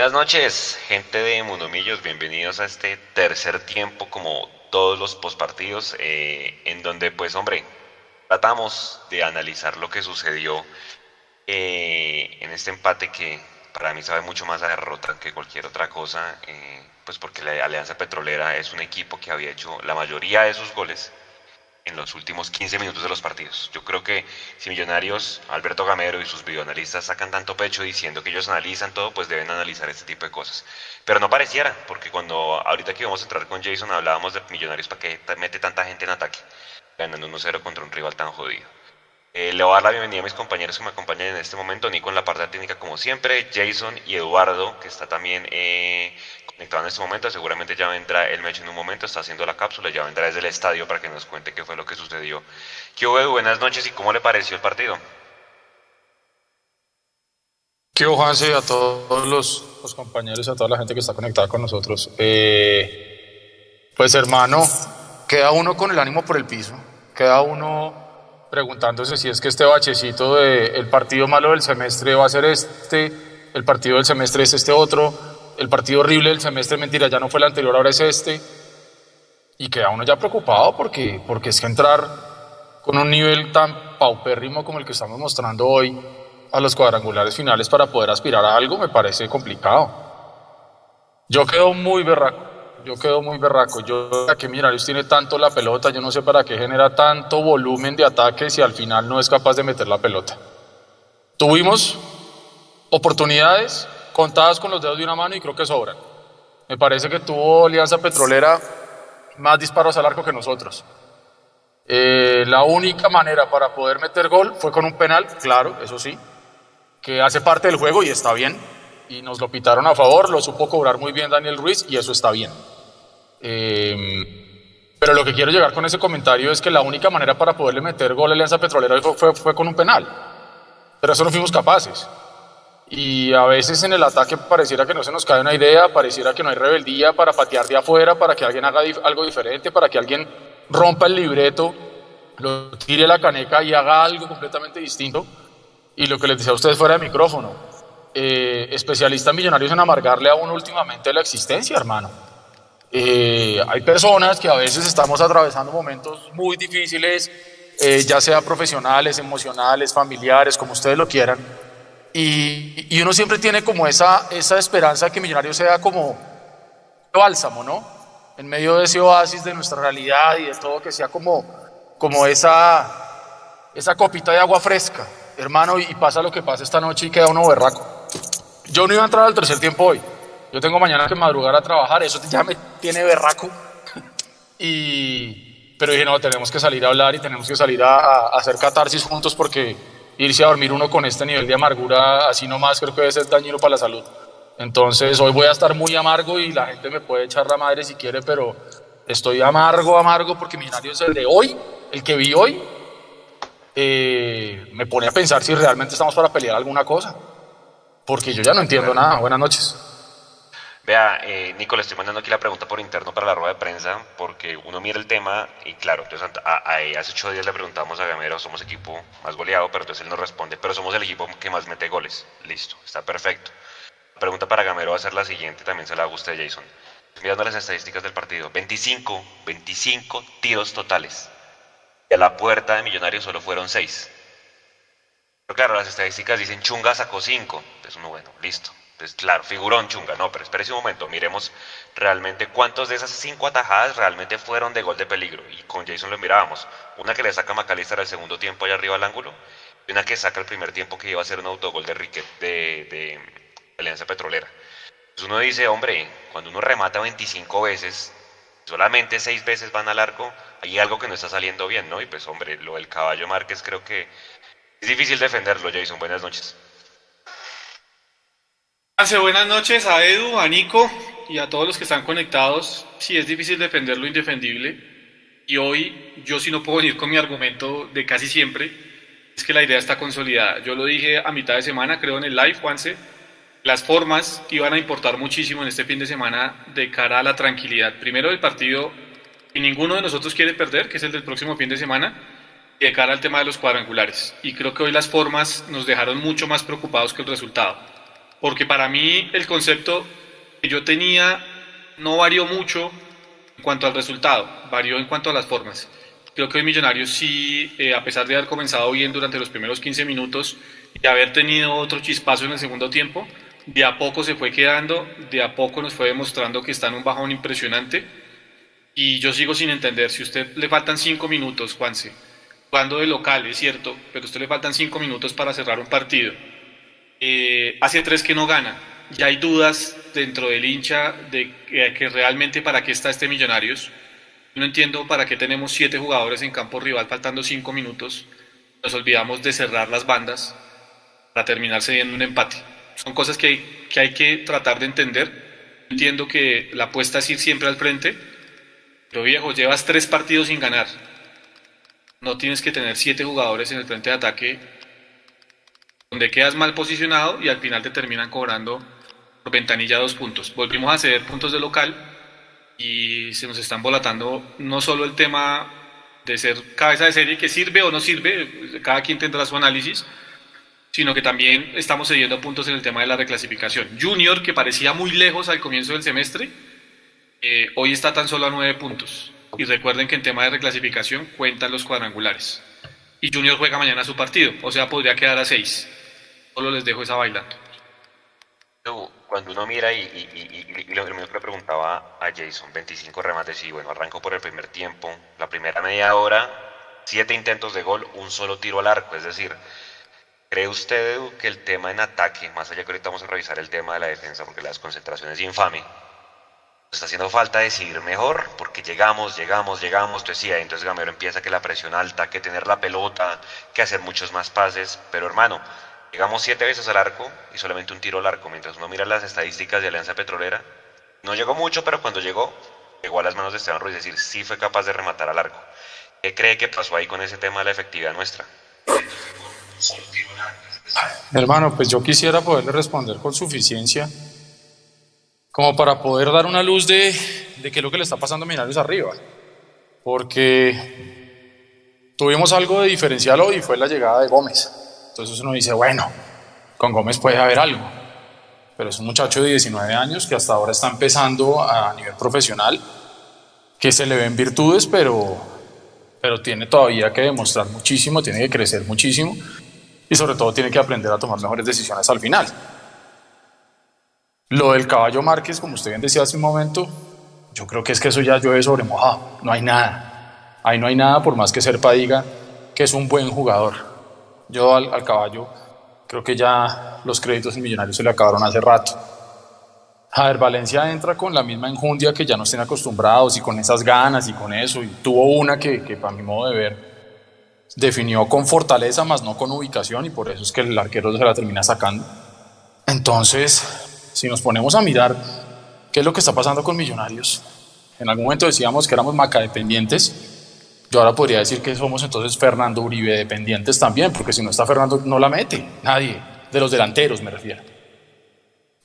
Buenas noches, gente de Mundomillos, bienvenidos a este tercer tiempo como todos los postpartidos, eh, en donde pues hombre, tratamos de analizar lo que sucedió eh, en este empate que para mí sabe mucho más a derrota que cualquier otra cosa, eh, pues porque la Alianza Petrolera es un equipo que había hecho la mayoría de sus goles en los últimos 15 minutos de los partidos. Yo creo que si Millonarios, Alberto Gamero y sus videoanalistas sacan tanto pecho diciendo que ellos analizan todo, pues deben analizar este tipo de cosas. Pero no pareciera, porque cuando ahorita que íbamos a entrar con Jason hablábamos de Millonarios para que mete tanta gente en ataque, ganando 1-0 contra un rival tan jodido. Eh, le voy a dar la bienvenida a mis compañeros que me acompañan en este momento, Nico en la parte técnica como siempre, Jason y Eduardo, que está también eh, en este momento, seguramente ya vendrá el Mecho en un momento, está haciendo la cápsula, ya vendrá desde el estadio para que nos cuente qué fue lo que sucedió. ¿Qué hubo, Buenas noches y cómo le pareció el partido. ¿Qué hubo, Juanse, a todos los, compañeros, a toda la gente que está conectada con nosotros? Eh, pues hermano, queda uno con el ánimo por el piso, queda uno preguntándose si es que este bachecito del el partido malo del semestre va a ser este, el partido del semestre es este otro, el partido horrible del semestre, mentira, ya no fue el anterior, ahora es este. Y queda uno ya preocupado porque, porque es que entrar con un nivel tan paupérrimo como el que estamos mostrando hoy a los cuadrangulares finales para poder aspirar a algo me parece complicado. Yo quedo muy berraco yo quedo muy berraco. Yo, que Millonarios tiene tanto la pelota, yo no sé para qué genera tanto volumen de ataques si al final no es capaz de meter la pelota. Tuvimos oportunidades contadas con los dedos de una mano y creo que sobran. Me parece que tuvo Alianza Petrolera más disparos al arco que nosotros. Eh, la única manera para poder meter gol fue con un penal, claro, eso sí, que hace parte del juego y está bien y nos lo pitaron a favor, lo supo cobrar muy bien Daniel Ruiz y eso está bien. Em, pero lo que quiero llegar con ese comentario es que la única manera para poderle meter gol a Alianza Petrolera fue, fue, con un penal. Pero eso no fuimos capaces. Y a veces en el ataque pareciera que no se nos cae una idea, pareciera que no hay rebeldía para patear de afuera, para que alguien haga algo diferente, para que alguien rompa el libreto, lo tire la caneca y haga algo completamente distinto. Y lo que les decía a ustedes fuera de micrófono, eh, especialista en millonarios en amargarle a uno últimamente la existencia, hermano. Eh, hay personas que a veces estamos atravesando momentos muy difíciles, eh, ya sea profesionales, emocionales, familiares, como ustedes lo quieran, y, y, uno siempre tiene como esa, esa esperanza de que Millonarios sea como bálsamo, ¿no? En medio de ese oasis de nuestra realidad y de todo, que sea como, como esa, esa copita de agua fresca, hermano, y pasa lo que pasa esta noche y queda uno berraco. Yo no iba a entrar al tercer tiempo hoy. Yo tengo mañana que madrugar a trabajar, eso ya me tiene berraco. Y, pero dije, no, tenemos que salir a hablar y tenemos que salir a, hacer catarsis juntos porque irse a dormir uno con este nivel de amargura así nomás creo que debe ser dañino para la salud. Entonces hoy voy a estar muy amargo y la gente me puede echar la madre si quiere, pero estoy amargo, amargo porque Millonarios el de hoy, el que vi hoy, eh, me pone a pensar si realmente estamos para pelear alguna cosa porque yo ya no entiendo nada. Buenas noches. Vea, eh, Nico, le estoy mandando aquí la pregunta por interno para la rueda de prensa, porque uno mira el tema y claro, entonces hace ocho días le preguntamos a Gamero, somos equipo más goleado, pero entonces él nos responde, pero somos el equipo que más mete goles. Listo, está perfecto. La pregunta para Gamero va a ser la siguiente, también se la haga usted, Jason. Mirando las estadísticas del partido, 25, 25 tiros totales. Y a la puerta de Millonarios solo fueron 6. Pero claro, las estadísticas dicen Chunga sacó 5. Pues uno, bueno, listo. Pues claro, figurón Chunga. No, pero espérese un momento. Miremos realmente cuántos de esas 5 atajadas realmente fueron de gol de peligro. Y con Jason lo mirábamos. Una que le saca Macalister al segundo tiempo allá arriba al ángulo. Y una que saca el primer tiempo que iba a ser un autogol de Riquet de, Alianza Petrolera. Pues uno dice, hombre, cuando uno remata 25 veces, solamente 6 veces van al arco, hay algo que no está saliendo bien, ¿no? Y pues, hombre, lo del caballo Márquez creo que es difícil defenderlo, Jason. Buenas noches. Buenas noches a Edu, a Nico y a todos los que están conectados. Sí, es difícil defender lo indefendible. Y hoy yo sí no puedo venir con mi argumento de casi siempre. Es que la idea está consolidada. Yo lo dije a mitad de semana, creo en el live, Juanse. Las formas iban a importar muchísimo en este fin de semana de cara a la tranquilidad. Primero el partido que ninguno de nosotros quiere perder, que es el del próximo fin de semana de cara al tema de los cuadrangulares. Y creo que hoy las formas nos dejaron mucho más preocupados que el resultado. Porque para mí el concepto que yo tenía no varió mucho en cuanto al resultado, varió en cuanto a las formas. Creo que hoy Millonarios sí, eh, a pesar de haber comenzado bien durante los primeros 15 minutos y haber tenido otro chispazo en el segundo tiempo, de a poco se fue quedando, de a poco nos fue demostrando que está en un bajón impresionante. Y yo sigo sin entender, si a usted le faltan 5 minutos, Juanse, jugando de local, es cierto, pero a usted le faltan 5 minutos para cerrar un partido. Eh, hace tres que no gana. Ya hay dudas dentro del hincha de que, que realmente para qué está este Millonarios no entiendo para qué tenemos siete jugadores en campo rival faltando cinco minutos. Nos olvidamos de cerrar las bandas para terminar cediendo un empate. Son cosas que, que hay que tratar de entender. Entiendo que la apuesta es ir siempre al frente, pero viejo, llevas tres partidos sin ganar. No tienes que tener siete jugadores en el frente de ataque donde quedas mal posicionado y al final te terminan cobrando por ventanilla dos puntos. Volvimos a ceder puntos de local y se nos están volatando no solo el tema de ser cabeza de serie, que sirve o no sirve, cada quien tendrá su análisis, sino que también estamos cediendo puntos en el tema de la reclasificación. Junior, que parecía muy lejos al comienzo del semestre, eh, hoy está tan solo a nueve puntos. Y recuerden que en tema de reclasificación cuentan los cuadrangulares. Y Junior juega mañana su partido, o sea, podría quedar a seis. Solo les dejo esa bailando cuando uno mira y, y, lo mismo que le preguntaba a Jason, 25 remates y bueno, arranco por el primer tiempo, la primera media hora, siete intentos de gol, un solo tiro al arco, es decir, ¿cree usted que el tema en ataque, más allá que ahorita vamos a revisar el tema de la defensa porque la desconcentración es infame, nos está haciendo falta decidir mejor porque llegamos, llegamos, llegamos, tú decías, entonces Gamero empieza que la presión alta, que tener la pelota, que hacer muchos más pases, pero hermano, Llegamos siete veces al arco y solamente un tiro al arco. Mientras uno mira las estadísticas de Alianza Petrolera, no llegó mucho, pero cuando llegó, llegó a las manos de Esteban Ruiz, es decir, sí fue capaz de rematar al arco. ¿Qué cree que pasó ahí con ese tema de la efectividad nuestra? Hermano, pues yo quisiera poderle responder con suficiencia, como para poder dar una luz de, de qué es lo que le está pasando a Minarios arriba. Porque tuvimos algo de diferencial hoy y fue la llegada de Gómez. Entonces uno dice, bueno, con Gómez puede haber algo, pero es un muchacho de 19 años que hasta ahora está empezando a nivel profesional, que se le ven virtudes, pero, pero tiene todavía que demostrar muchísimo, tiene que crecer muchísimo y sobre todo tiene que aprender a tomar mejores decisiones al final. Lo del caballo Márquez, como usted bien decía hace un momento, yo creo que es que eso ya llueve sobre mojado, no hay nada. Ahí no hay nada por más que Serpa diga que es un buen jugador. Yo al, caballo creo que ya los créditos en Millonarios se le acabaron hace rato. A ver, Valencia entra con la misma enjundia que ya nos tiene acostumbrados y con esas ganas y con eso. Y tuvo una que, que para mi modo de ver definió con fortaleza, más no con ubicación, y por eso es que el arquero se la termina sacando. Entonces, si nos ponemos a mirar qué es lo que está pasando con Millonarios, en algún momento decíamos que éramos macadependientes yo ahora podría decir que somos entonces Fernando Uribe dependientes también, porque si no está Fernando no la mete, nadie, de los delanteros me refiero.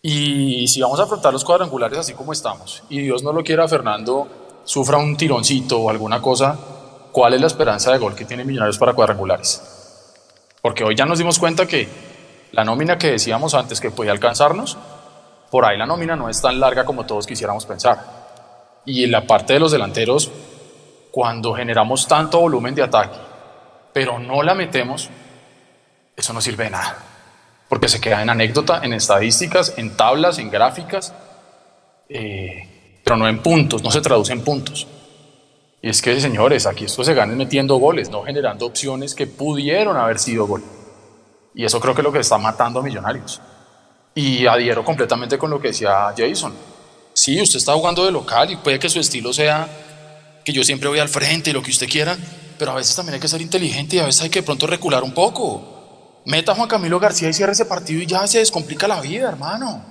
Y si vamos a afrontar los cuadrangulares así como estamos, y Dios no lo quiera, Fernando sufra un tironcito o alguna cosa, ¿cuál es la esperanza de gol que tiene Millonarios para cuadrangulares? Porque hoy ya nos dimos cuenta que la nómina que decíamos antes que podía alcanzarnos, por ahí la nómina no es tan larga como todos quisiéramos pensar. Y en la parte de los delanteros, cuando generamos tanto volumen de ataque, pero no la metemos, eso no sirve de nada, porque se queda en anécdota, en estadísticas, en tablas, en gráficas, eh, pero no en puntos, no se traduce en puntos. Y es que, señores, aquí esto se gana metiendo goles, no generando opciones que pudieron haber sido gol. Y eso creo que es lo que está matando a Millonarios. Y adhiero completamente con lo que decía Jason. Sí, usted está jugando de local y puede que su estilo sea que yo siempre voy al frente y lo que usted quiera, pero a veces también hay que ser inteligente y a veces hay que de pronto recular un poco. Meta a Juan Camilo García y cierre ese partido y ya se descomplica la vida, hermano.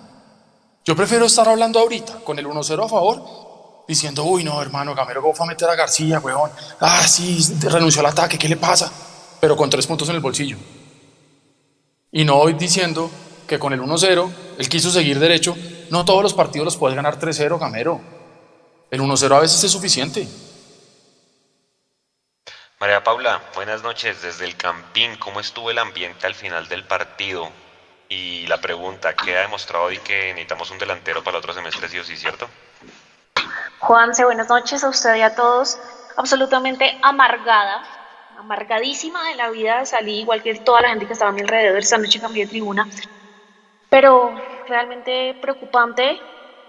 Yo prefiero estar hablando ahorita con el 1-0 a favor, diciendo, uy, no, hermano, Gamero fue a meter a García, weón. Ah, sí, renunció al ataque, ¿qué le pasa? Pero con tres puntos en el bolsillo. Y no voy diciendo que con el 1-0 él quiso seguir derecho. No todos los partidos los puedes ganar 3-0, Gamero. El 1-0 a veces es suficiente. María Paula, buenas noches desde el Campín. ¿Cómo estuvo el ambiente al final del partido? Y la pregunta, ¿qué ha demostrado hoy que necesitamos un delantero para el otro semestre, sí o sí, cierto? Juanse, buenas noches a usted y a todos. Absolutamente amargada, amargadísima de la vida. Salí igual que toda la gente que estaba a mi alrededor. Esta noche cambié de tribuna. Pero realmente preocupante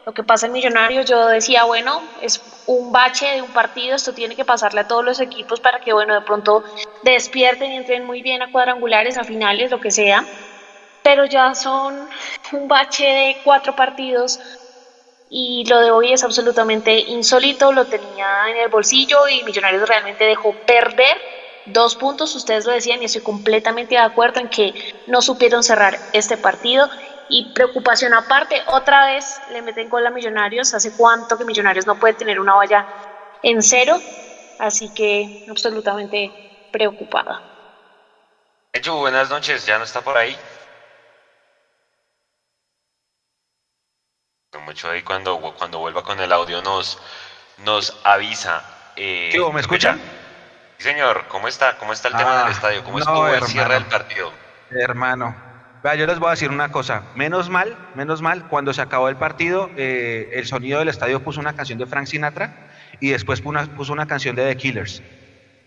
lo que pasa en Millonarios. Yo decía, bueno, es un bache de un partido. Esto tiene que pasarle a todos los equipos para que, bueno, de pronto despierten y entren muy bien a cuadrangulares, a finales, lo que sea. Pero ya son un bache de cuatro partidos y lo de hoy es absolutamente insólito, lo tenía en el bolsillo y Millonarios realmente dejó perder dos puntos, ustedes lo decían y estoy completamente de acuerdo en que no supieron cerrar este partido y preocupación aparte, otra vez le meten con a Millonarios, hace cuánto que Millonarios no puede tener una valla en cero, así que absolutamente preocupada. Hecho, buenas noches, ya no está por ahí. mucho ahí cuando, cuando vuelva con el audio nos, nos avisa. Eh, ¿Me escuchan? Sí, señor. ¿Cómo está? ¿Cómo está el tema del ah, estadio? ¿Cómo estuvo el cierre del partido? Hermano, vea, yo les voy a decir una cosa. Menos mal, menos mal, cuando se acabó el partido, eh, el sonido del estadio puso una canción de Frank Sinatra y después puso una, puso una canción de The Killers.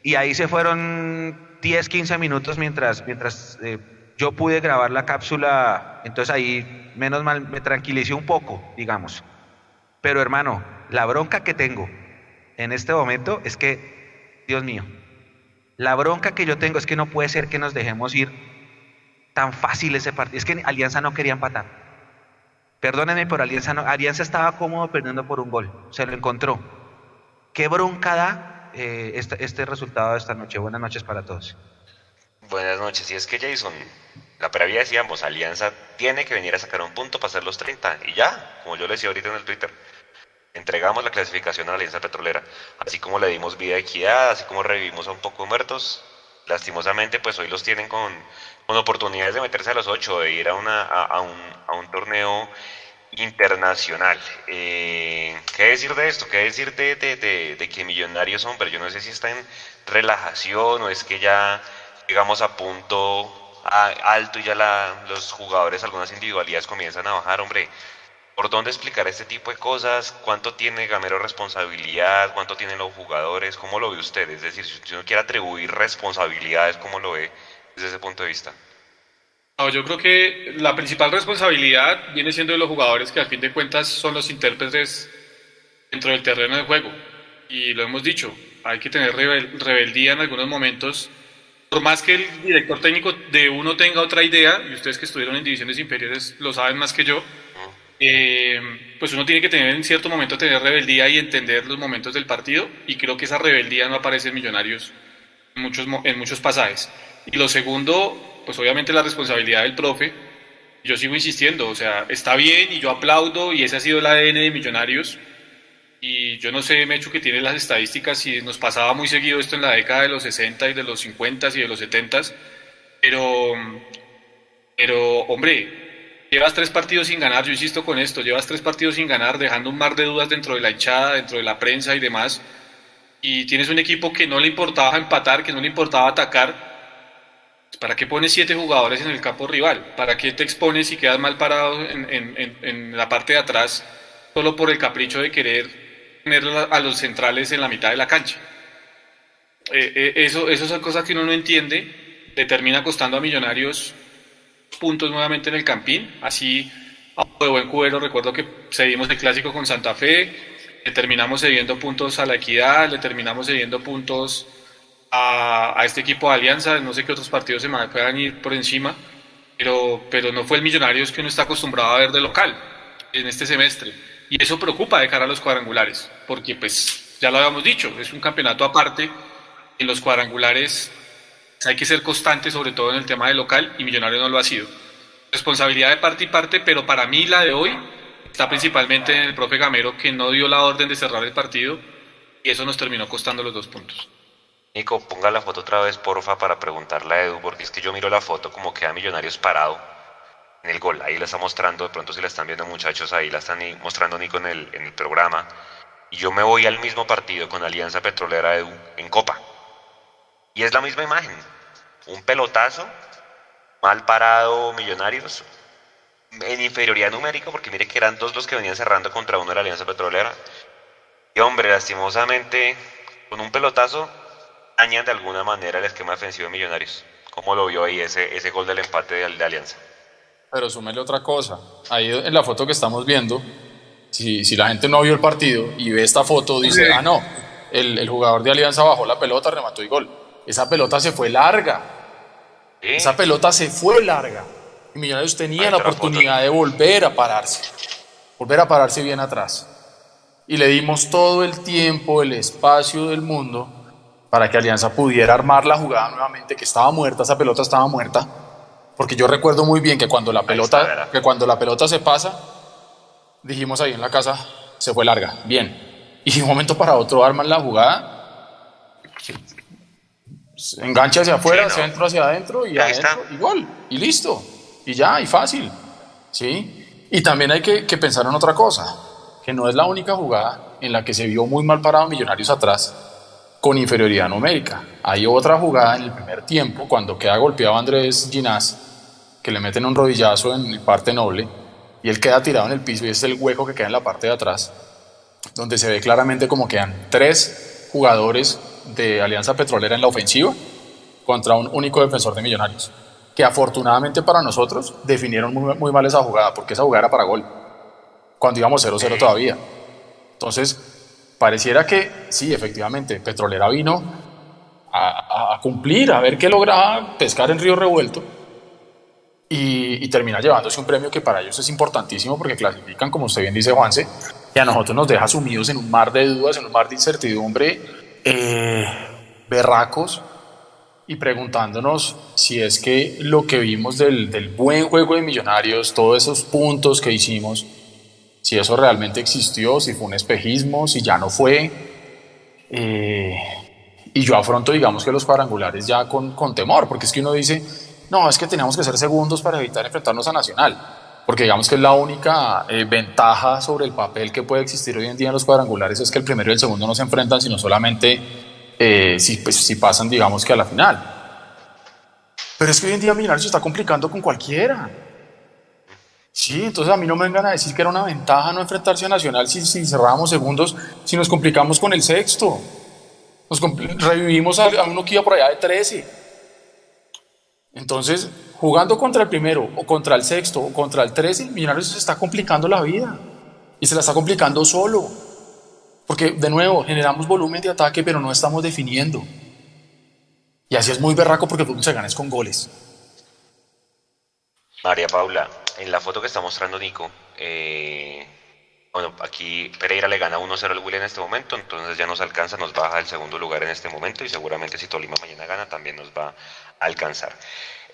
Y ahí se fueron 10, 15 minutos mientras, mientras eh, yo pude grabar la cápsula, entonces ahí menos mal me tranquilicé un poco, digamos. Pero hermano, la bronca que tengo en este momento es que, Dios mío, la bronca que yo tengo es que no puede ser que nos dejemos ir tan fácil ese partido. Es que Alianza no quería empatar. Perdónenme, pero Alianza, no, Alianza estaba cómodo perdiendo por un gol. Se lo encontró. ¿Qué bronca da eh, este, este resultado de esta noche? Buenas noches para todos. Buenas noches. Y es que Jason, la previa decíamos, Alianza tiene que venir a sacar un punto para hacer los 30. Y ya, como yo le decía ahorita en el Twitter, entregamos la clasificación a la Alianza Petrolera. Así como le dimos vida a equidad, así como revivimos a un poco muertos, lastimosamente pues hoy los tienen con, con oportunidades de meterse a los 8, de ir a, una, a, un, a un torneo internacional. Eh, ¿Qué decir de esto? ¿Qué decir de, de, de, que Millonarios, hombre, yo no sé si está en relajación o es que ya llegamos a punto alto y ya los jugadores, algunas individualidades comienzan a bajar, hombre. ¿Por dónde explicar este tipo de cosas? ¿Cuánto tiene Gamero responsabilidad? ¿Cuánto tienen los jugadores? ¿Cómo lo ve usted? Es decir, si uno quiere atribuir responsabilidades, ¿cómo lo ve desde ese punto de vista? yo creo que la principal responsabilidad viene siendo de los jugadores que al fin de cuentas son los intérpretes dentro del terreno de juego. Y lo hemos dicho, hay que tener rebeldía en algunos momentos por más que el director técnico de uno tenga otra idea, y ustedes que estuvieron en divisiones inferiores lo saben más que yo, eh, pues uno tiene que tener en cierto momento tener rebeldía y entender los momentos del partido, y creo que esa rebeldía no aparece en Millonarios en muchos, en muchos pasajes. Y lo segundo, pues obviamente la responsabilidad del profe, yo sigo insistiendo, o sea, está bien y yo aplaudo, y ese ha sido el ADN de Millonarios, y yo no sé, Mecho, que tiene las estadísticas, si nos pasaba muy seguido esto en la década de los 60 y de los 50 y de los 70, pero, pero hombre, llevas tres partidos sin ganar, yo insisto con esto, llevas tres partidos sin ganar, dejando un mar de dudas dentro de la hinchada, dentro de la prensa y demás, y tienes un equipo que no le importaba empatar, que no le importaba atacar, ¿para qué pones siete jugadores en el campo rival? ¿Para qué te expones y quedas mal parado en, la parte de atrás solo por el capricho de querer tener a los centrales en la mitad de la cancha. Eh, eh, eso, eso son cosas que uno no entiende, le termina costando a Millonarios puntos nuevamente en el Campín, así de buen cubero recuerdo que cedimos el clásico con Santa Fe, le terminamos cediendo puntos a la Equidad, le terminamos cediendo puntos a, este equipo de Alianza, no sé qué otros partidos se puedan ir por encima, pero, pero no fue el Millonarios que uno está acostumbrado a ver de local en este semestre. Y eso preocupa de cara a los cuadrangulares, porque pues ya lo habíamos dicho, es un campeonato aparte, en los cuadrangulares hay que ser constante, sobre todo en el tema de local, y Millonarios no lo ha sido. Responsabilidad de parte y parte, pero para mí la de hoy está principalmente en el profe Gamero, que no dio la orden de cerrar el partido, y eso nos terminó costando los dos puntos. Nico, ponga la foto otra vez, porfa, para preguntarle a Edu, porque es que yo miro la foto como queda Millonarios parado en el gol. Ahí la está mostrando, de pronto si la están viendo muchachos, ahí la están mostrando Nico en el, en el programa. Y yo me voy al mismo partido con Alianza Petrolera Edu en Copa. Y es la misma imagen. Un pelotazo, mal parado Millonarios, en inferioridad numérica, porque mire que eran dos los que venían cerrando contra uno de la Alianza Petrolera. Y hombre, lastimosamente, con un pelotazo, dañan de alguna manera el esquema defensivo de Millonarios. ¿Cómo lo vio ahí ese, ese gol del empate de, de Alianza? Pero súmele otra cosa. Ahí en la foto que estamos viendo, si, si la gente no vio el partido y ve esta foto, dice, ah, no, el, el jugador de Alianza bajó la pelota, remató y gol. Esa pelota se fue larga. Sí. Esa pelota se fue larga. Y Millonarios tenía Ahí la foto. oportunidad de volver a pararse. Volver a pararse bien atrás. Y le dimos todo el tiempo, el espacio del mundo para que Alianza pudiera armar la jugada nuevamente, que estaba muerta, esa pelota estaba muerta. Porque yo recuerdo muy bien que cuando la pelota, que cuando la pelota se pasa, dijimos ahí en la casa, se fue larga, bien. Y de un momento para otro arman la jugada, se engancha hacia afuera, Sí, no. centro hacia adentro y adentro y gol, y listo, y ya, y fácil, ¿sí? Y también hay que, que pensar en otra cosa, que no es la única jugada en la que se vio muy mal parado Millonarios atrás con inferioridad numérica. Hay otra jugada en el primer tiempo, cuando queda golpeado Andrés Ginás, que le meten un rodillazo en parte noble, y él queda tirado en el piso y es el hueco que queda en la parte de atrás, donde se ve claramente como quedan tres jugadores de Alianza Petrolera en la ofensiva contra un único defensor de Millonarios, que afortunadamente para nosotros definieron muy, muy mal esa jugada, porque esa jugada era para gol, cuando íbamos 0-0 todavía. Entonces, pareciera que sí, efectivamente, Petrolera vino a, a- cumplir, a ver qué lograba pescar en Río Revuelto y, y termina llevándose un premio que para ellos es importantísimo porque clasifican, como usted bien dice, Juanse, y a nosotros nos deja sumidos en un mar de dudas, en un mar de incertidumbre, eh, berracos y preguntándonos si es que lo que vimos del, del buen juego de Millonarios, todos esos puntos que hicimos, si eso realmente existió, si fue un espejismo, si ya no fue. Eh, y yo afronto, digamos que los cuadrangulares ya con, con temor, porque es que uno dice, no, es que teníamos que ser segundos para evitar enfrentarnos a Nacional, porque digamos que es la única eh, ventaja sobre el papel que puede existir hoy en día en los cuadrangulares, es que el primero y el segundo no se enfrentan, sino solamente eh, si, pues, si pasan, digamos que a la final. Pero es que hoy en día Millonarios se está complicando con cualquiera. Sí, entonces a mí no me vengan a decir que era una ventaja no enfrentarse a Nacional si, si cerrábamos segundos, si nos complicamos con el sexto. Nos revivimos a, uno que iba por allá de 13. Entonces, jugando contra el primero, o contra el sexto, o contra el 13, Millonarios se está complicando la vida. Y se la está complicando solo. Porque, de nuevo, generamos volumen de ataque, pero no estamos definiendo. Y así es muy berraco porque el se gana es con goles. María Paula, en la foto que está mostrando Nico, eh, bueno, aquí Pereira le gana 1-0 al William en este momento, entonces ya nos alcanza, nos baja del segundo lugar en este momento y seguramente si Tolima mañana gana también nos va a alcanzar.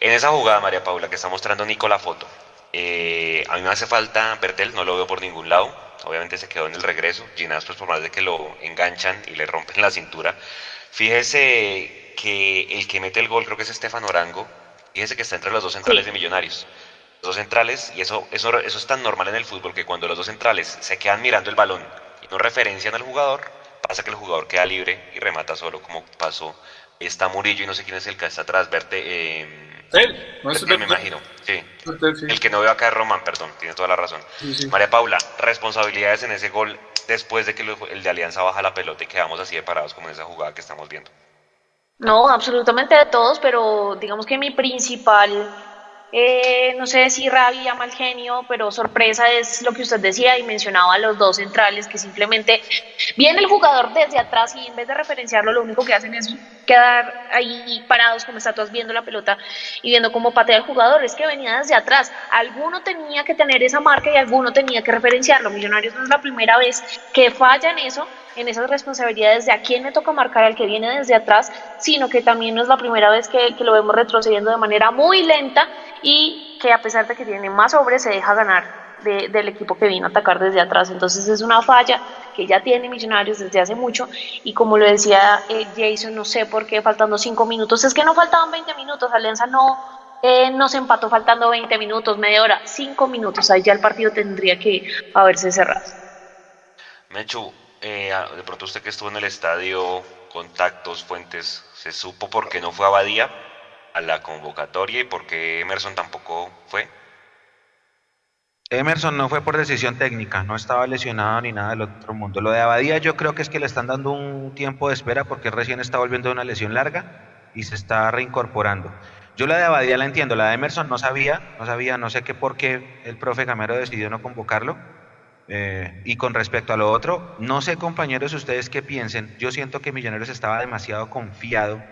En esa jugada, María Paula, que está mostrando Nico la foto, eh, a mí me hace falta Bertel, no lo veo por ningún lado, obviamente se quedó en el regreso, Ginás pues por más de que lo enganchan y le rompen la cintura, fíjese que el que mete el gol creo que es Estefan Orango, fíjese que está entre los dos centrales de Millonarios. Los dos centrales, y eso, eso, eso es tan normal en el fútbol que cuando los dos centrales se quedan mirando el balón y no referencian al jugador, pasa que el jugador queda libre y remata solo, como pasó. Está Murillo y no sé quién es el que está atrás, verte, eh, Él, no es me imagino. Sí. Sí. El que no veo acá es Román, perdón, tiene toda la razón. Sí, sí. María Paula, responsabilidades en ese gol después de que lo- el de Alianza baja la pelota y quedamos así de parados como en esa jugada que estamos viendo. No, absolutamente de todos, pero digamos que mi principal, eh, no sé si rabia, mal genio, pero sorpresa es lo que usted decía y mencionaba a los dos centrales que simplemente viene el jugador desde atrás y en vez de referenciarlo lo único que hacen es quedar ahí parados como estatuas viendo la pelota y viendo cómo patea el jugador. Es que venía desde atrás. Alguno tenía que tener esa marca y alguno tenía que referenciarlo. Millonarios no es la primera vez que falla en eso en esas responsabilidades de a quién le toca marcar al que viene desde atrás, sino que también no es la primera vez que, que lo vemos retrocediendo de manera muy lenta y que a pesar de que tiene más hombres se deja ganar de- del equipo que vino a atacar desde atrás. Entonces es una falla que ya tiene Millonarios desde hace mucho y como lo decía eh, Jason, no sé por qué faltando cinco minutos, es que no faltaban 20 minutos, Alianza no, eh, nos empató faltando 20 minutos, media hora, cinco minutos, ahí ya el partido tendría que haberse cerrado. Eh, de pronto usted que estuvo en el estadio, contactos, fuentes, ¿se supo por qué no fue Abadía a la convocatoria y por qué Emerson tampoco fue? Emerson no fue por decisión técnica, no estaba lesionado ni nada del otro mundo. Lo de Abadía yo creo que es que le están dando un tiempo de espera porque recién está volviendo de una lesión larga y se está reincorporando. Yo la de Abadía la entiendo, la de Emerson no sabía, no sabía, no sé qué por qué el profe Gamero decidió no convocarlo. Eh, y con respecto a lo otro, no sé compañeros ustedes qué piensen, yo siento que Millonarios estaba demasiado confiado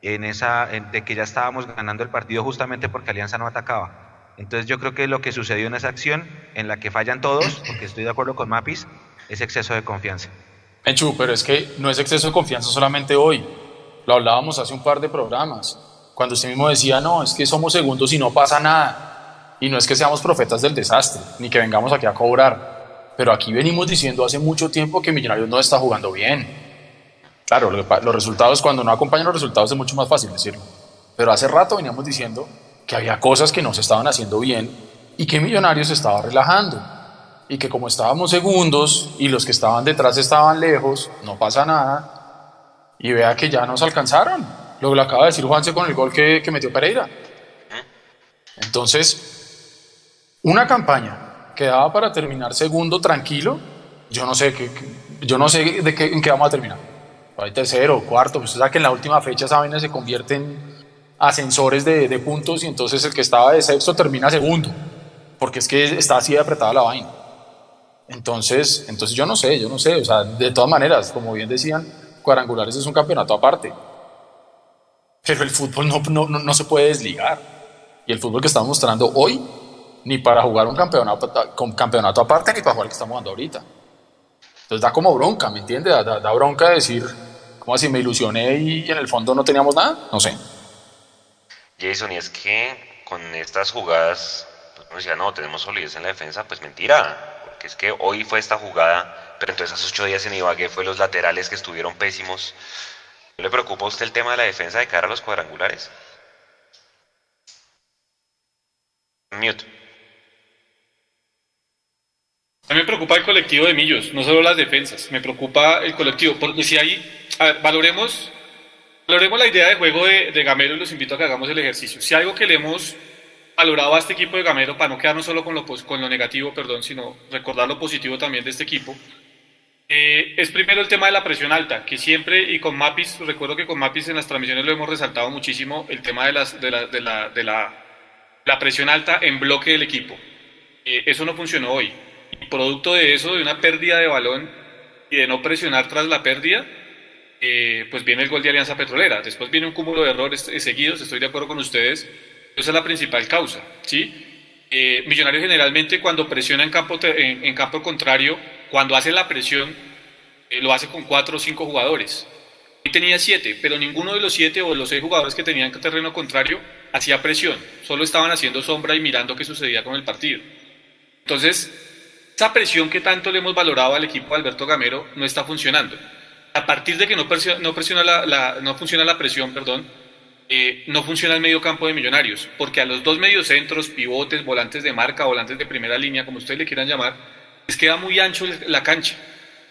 en esa, de que ya estábamos ganando el partido justamente porque Alianza no atacaba. Entonces yo creo que lo que sucedió en esa acción, en la que fallan todos, porque estoy de acuerdo con Mapis, es exceso de confianza. Enchu, pero es que no es exceso de confianza solamente hoy. Lo hablábamos hace un par de programas, cuando usted mismo decía, no, es que somos segundos y no pasa nada. Y no es que seamos profetas del desastre, ni que vengamos aquí a cobrar. Pero aquí venimos diciendo hace mucho tiempo que Millonarios no está jugando bien. Claro, los resultados, cuando no acompañan los resultados es mucho más fácil decirlo. Pero hace rato veníamos diciendo que había cosas que no se estaban haciendo bien y que Millonarios estaba relajando. Y que como estábamos segundos y los que estaban detrás estaban lejos, no pasa nada. Y vea que ya nos alcanzaron. Lo que le acaba de decir Juanse con el gol que, que metió Pereira. Entonces, una campaña que daba para terminar segundo tranquilo, yo no sé, yo no sé de qué, en qué vamos a terminar. Hay tercero, cuarto, pues usted que en la última fecha esa vaina se convierte en ascensores de, de, puntos y entonces el que estaba de sexto termina segundo, porque es que está así apretada la vaina. Entonces, entonces yo no sé, yo no sé, o sea, de todas maneras, como bien decían, cuadrangulares es un campeonato aparte, pero el fútbol no, no, no se puede desligar. Y el fútbol que estamos mostrando hoy, ni para jugar un campeonato, campeonato aparte, ni para jugar el que estamos jugando ahorita. Entonces da como bronca, ¿me entiendes? Da, da, bronca decir, como así me ilusioné y en el fondo no teníamos nada? No sé. Jason, y es que con estas jugadas, pues uno decía, no, tenemos solidez en la defensa, pues mentira, porque es que hoy fue esta jugada, pero entonces hace ocho días en Ibagué fue los laterales que estuvieron pésimos. ¿No le preocupa a usted el tema de la defensa de cara a los cuadrangulares? Mute. A mí me preocupa el colectivo de Millos, no solo las defensas, me preocupa el colectivo, porque si hay, a ver, valoremos Valoremos la idea de juego de, Gamero y los invito a que hagamos el ejercicio. Si algo que le hemos valorado a este equipo de Gamero, para no quedarnos solo con lo, con lo negativo, perdón, sino recordar lo positivo también de este equipo, eh, es primero el tema de la presión alta, que siempre, y con Mapis, recuerdo que con Mapis en las transmisiones lo hemos resaltado muchísimo, el tema de, las, de, la, de, la, de la, la, presión alta en bloque del equipo. Eh, eso no funcionó hoy. Producto de eso, de una pérdida de balón y de no presionar tras la pérdida, eh, pues viene el gol de Alianza Petrolera. Después viene un cúmulo de errores eh, seguidos, estoy de acuerdo con ustedes. Esa es la principal causa. ¿sí? Eh, Millonarios generalmente cuando presiona en campo, en, campo contrario, cuando hace la presión, lo hace con cuatro o cinco jugadores. Hoy tenía siete, pero ninguno de los siete o los seis jugadores que tenían terreno contrario hacía presión. Solo estaban haciendo sombra y mirando qué sucedía con el partido. Entonces, esa presión que tanto le hemos valorado al equipo de Alberto Gamero no está funcionando. A partir de que no, presiona, no, presiona la, no funciona la presión, perdón, eh, no funciona el medio campo de Millonarios, porque a los dos mediocentros, pivotes, volantes de marca, volantes de primera línea, como ustedes le quieran llamar, les queda muy ancho la cancha,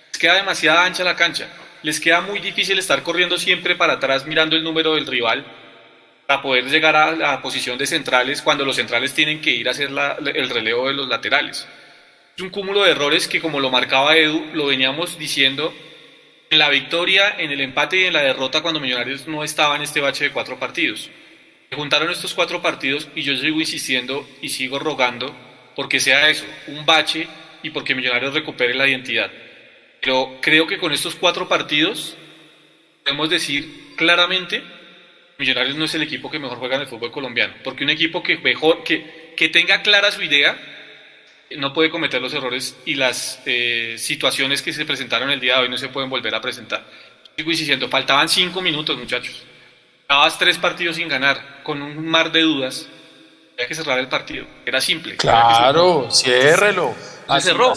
les queda demasiado ancha la cancha, les queda muy difícil estar corriendo siempre para atrás mirando el número del rival para poder llegar a la posición de centrales cuando los centrales tienen que ir a hacer el relevo de los laterales. Es un cúmulo de errores que como lo marcaba Edu, lo veníamos diciendo en la victoria, en el empate y en la derrota cuando Millonarios no estaba en este bache de cuatro partidos. Se juntaron estos cuatro partidos y yo sigo insistiendo y sigo rogando porque sea eso, un bache y porque Millonarios recupere la identidad. Pero creo que con estos cuatro partidos podemos decir claramente Millonarios no es el equipo que mejor juega en el fútbol colombiano, porque un equipo que tenga clara su idea no puede cometer los errores y las eh, situaciones que se presentaron el día de hoy no se pueden volver a presentar. Sigo insistiendo, faltaban cinco minutos, muchachos. Estabas tres partidos sin ganar, con un mar de dudas. Había que cerrar el partido. Era simple. Claro, ciérrelo. Así, cerró.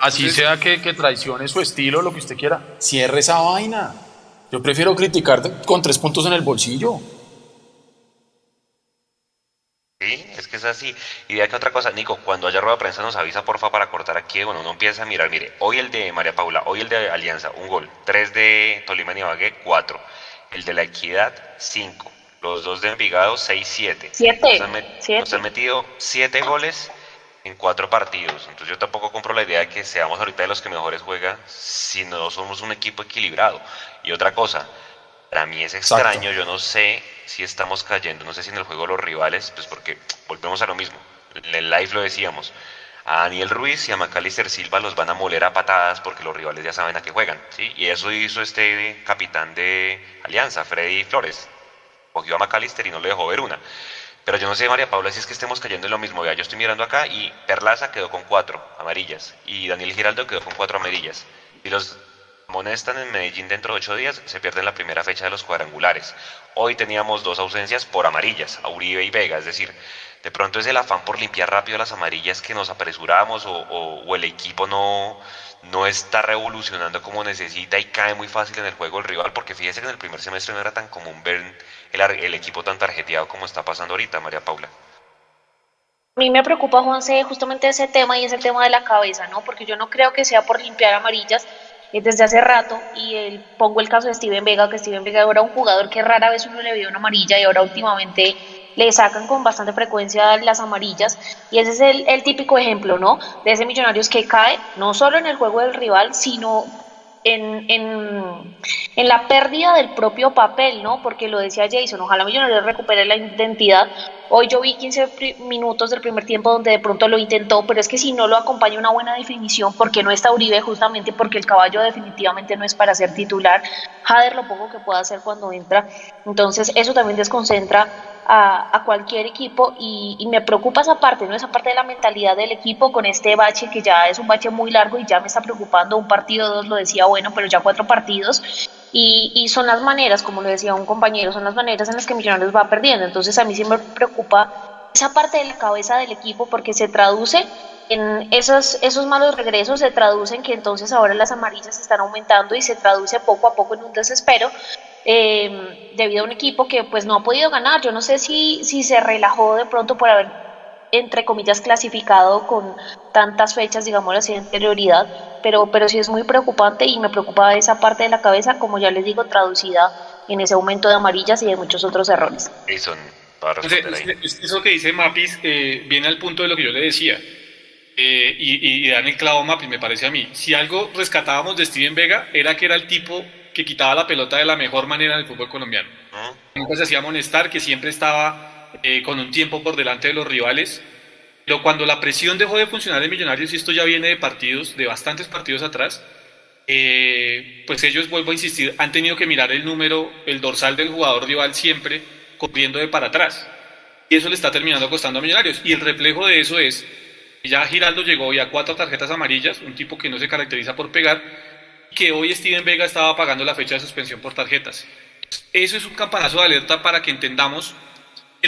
así, sea que, que traicione su estilo, lo que usted quiera. Cierre esa vaina. Yo prefiero criticar con tres puntos en el bolsillo. Sí, es que es así. Y de que otra cosa, Nico, cuando haya rueda de prensa nos avisa porfa para cortar aquí, bueno, uno empieza a mirar, mire, hoy el de María Paula, hoy el de Alianza, un gol, tres de Tolima y Ibagué, cuatro, el de la Equidad, cinco, los dos de Envigado, seis, siete. Siete. Nos han, metido siete goles en cuatro partidos. Entonces yo tampoco compro la idea de que seamos ahorita de los que mejores juega si no somos un equipo equilibrado. Y otra cosa, para mí es extraño, yo no sé si estamos cayendo, no sé si en el juego los rivales, pues porque volvemos a lo mismo. En el live lo decíamos. A Daniel Ruiz y a Macalister Silva los van a moler a patadas porque los rivales ya saben a qué juegan. ¿sí? Y eso hizo este capitán de Alianza, Freddy Flores. Cogió a Macalister y no le dejó ver una. Pero yo no sé, María Paula, si es que estemos cayendo en lo mismo. Ya, yo estoy mirando acá y Perlaza quedó con cuatro amarillas y Daniel Giraldo quedó con cuatro amarillas. Y los están en Medellín dentro de ocho días, se pierden la primera fecha de los cuadrangulares. Hoy teníamos dos ausencias por amarillas, a Uribe y Vega, es decir, de pronto es el afán por limpiar rápido las amarillas que nos apresuramos o, el equipo no, no está revolucionando como necesita y cae muy fácil en el juego el rival, porque fíjese que en el primer semestre no era tan común ver el, equipo tan tarjeteado como está pasando ahorita, María Paula. A mí me preocupa, Juanse, justamente ese tema y ese tema de la cabeza, ¿no? Porque yo no creo que sea por limpiar amarillas desde hace rato, y el, pongo el caso de Steven Vega, que Steven Vega era un jugador que rara vez uno le vio una amarilla y ahora últimamente le sacan con bastante frecuencia las amarillas y ese es el, el, típico ejemplo, ¿no? De ese Millonarios que cae no solo en el juego del rival, sino en, en, en, la pérdida del propio papel, ¿no? Porque lo decía Jason, ojalá Millonarios recupere la identidad. Hoy yo vi 15 minutos del primer tiempo donde de pronto lo intentó, pero es que si no lo acompaña una buena definición, porque no está Uribe justamente porque el caballo definitivamente no es para ser titular, Jader lo poco que pueda hacer cuando entra, entonces eso también desconcentra a, cualquier equipo y, me preocupa esa parte, ¿no? Esa parte de la mentalidad del equipo con este bache que ya es un bache muy largo y ya me está preocupando. Un partido, dos lo decía, bueno, pero ya cuatro partidos. Y, y son las maneras, como lo decía un compañero, son las maneras en las que Millonarios va perdiendo. Entonces a mí sí me preocupa esa parte de la cabeza del equipo porque se traduce en esos, esos malos regresos se traducen que entonces ahora las amarillas están aumentando y se traduce poco a poco en un desespero eh, debido a un equipo que pues no ha podido ganar. Yo no sé si, si se relajó de pronto por haber, entre comillas, clasificado con tantas fechas, digamos así, de anterioridad, pero, pero sí es muy preocupante y me preocupa esa parte de la cabeza, como ya les digo, traducida en ese aumento de amarillas y de muchos otros errores. Eso, eso que dice Mapis eh, viene al punto de lo que yo le decía. Eh, y, y, dan el clavo Mapis, me parece a mí. Si algo rescatábamos de Steven Vega era que era el tipo que quitaba la pelota de la mejor manera en el fútbol colombiano. Nunca se hacía molestar, que siempre estaba eh, con un tiempo por delante de los rivales. Pero cuando la presión dejó de funcionar en Millonarios, y esto ya viene de partidos, de bastantes partidos atrás, eh, pues ellos, vuelvo a insistir, han tenido que mirar el número, el dorsal del jugador rival siempre corriendo de para atrás. Y eso le está terminando costando a Millonarios. Y el reflejo de eso es, ya Giraldo llegó ya a cuatro tarjetas amarillas, un tipo que no se caracteriza por pegar, que hoy Steven Vega estaba pagando la fecha de suspensión por tarjetas. Eso es un campanazo de alerta para que entendamos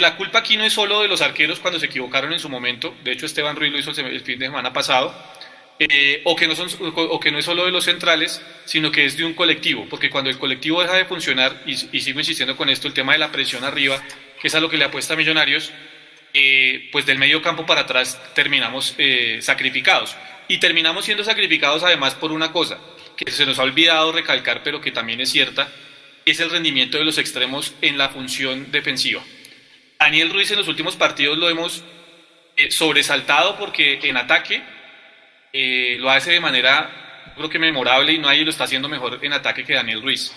la culpa aquí no es solo de los arqueros cuando se equivocaron en su momento, de hecho Esteban Ruiz lo hizo el fin de semana pasado, eh, o, que no son, o que no es solo de los centrales, sino que es de un colectivo, porque cuando el colectivo deja de funcionar, y, sigo insistiendo con esto, el tema de la presión arriba, que es a lo que le apuesta Millonarios, eh, pues del medio campo para atrás terminamos eh, sacrificados. Y terminamos siendo sacrificados además por una cosa, que se nos ha olvidado recalcar, pero que también es cierta, es el rendimiento de los extremos en la función defensiva. Daniel Ruiz en los últimos partidos lo hemos eh, sobresaltado porque en ataque eh, lo hace de manera, creo que memorable y nadie lo está haciendo mejor en ataque que Daniel Ruiz.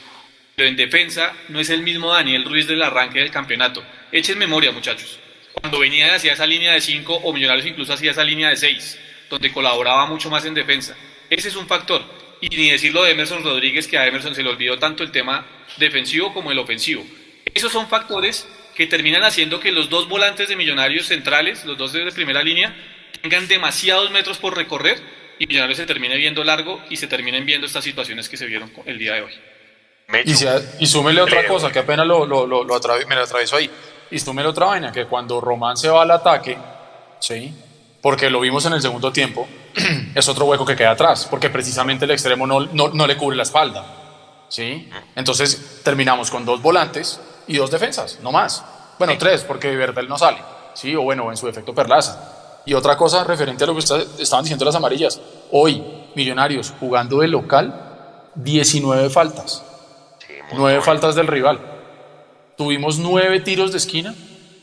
Pero en defensa no es el mismo Daniel Ruiz del arranque del campeonato. Echen memoria, muchachos. Cuando venía hacia esa línea de 5 o Millonarios incluso hacía esa línea de 6, donde colaboraba mucho más en defensa. Ese es un factor. Y ni decirlo de Emerson Rodríguez, que a Emerson se le olvidó tanto el tema defensivo como el ofensivo. Esos son factores que terminan haciendo que los dos volantes de Millonarios centrales, los dos de primera línea, tengan demasiados metros por recorrer y Millonarios se termine viendo largo y se terminen viendo estas situaciones que se vieron el día de hoy. Y, y súmele otra cosa que apenas lo, lo, lo, me lo atravesó ahí. Y súmele otra vaina, que cuando Román se va al ataque, ¿sí? porque lo vimos en el segundo tiempo, es otro hueco que queda atrás, porque precisamente el extremo no, no, le cubre la espalda. ¿sí? Entonces terminamos con dos volantes y dos defensas, no más. Bueno, tres, porque Verdel no sale, ¿sí? o bueno, en su defecto Perlaza. Y otra cosa referente a lo que estaban diciendo las amarillas, hoy Millonarios jugando de local, 19 faltas, nueve faltas del rival. Tuvimos nueve tiros de esquina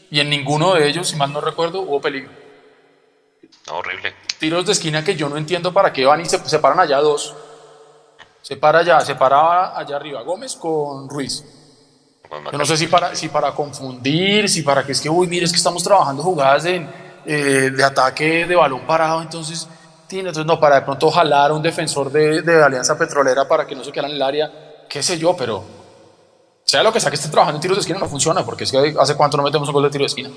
y en ninguno de ellos, si mal no recuerdo, hubo peligro. horrible. Tiros de esquina que yo no entiendo para qué van y se separan allá dos. Se para allá, se para allá arriba Gómez con Ruiz. Yo no sé si para, si para confundir, si para que es que, uy, mire, es que estamos trabajando jugadas de, eh, de ataque de balón parado, entonces, tiene, entonces no, para de pronto jalar a un defensor de, de Alianza Petrolera para que no se quede en el área, qué sé yo, pero sea lo que sea que esté trabajando en tiros de esquina no funciona, porque es que hace cuánto no metemos un gol de tiro de esquina.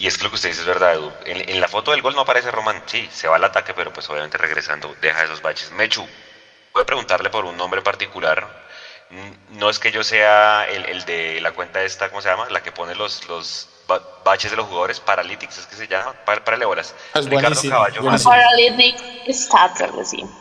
Y es que lo que usted dice es verdad, Edu. En, la foto del gol no aparece Román. Sí, se va al ataque, pero pues obviamente regresando deja esos baches. Mechu, voy a preguntarle por un nombre particular. Mm, no es que yo sea el, de la cuenta esta, ¿cómo se llama? La que pone los, los baches de los jugadores Paralytics, es que se llama, para, para Es Ricardo Caballo Márquez.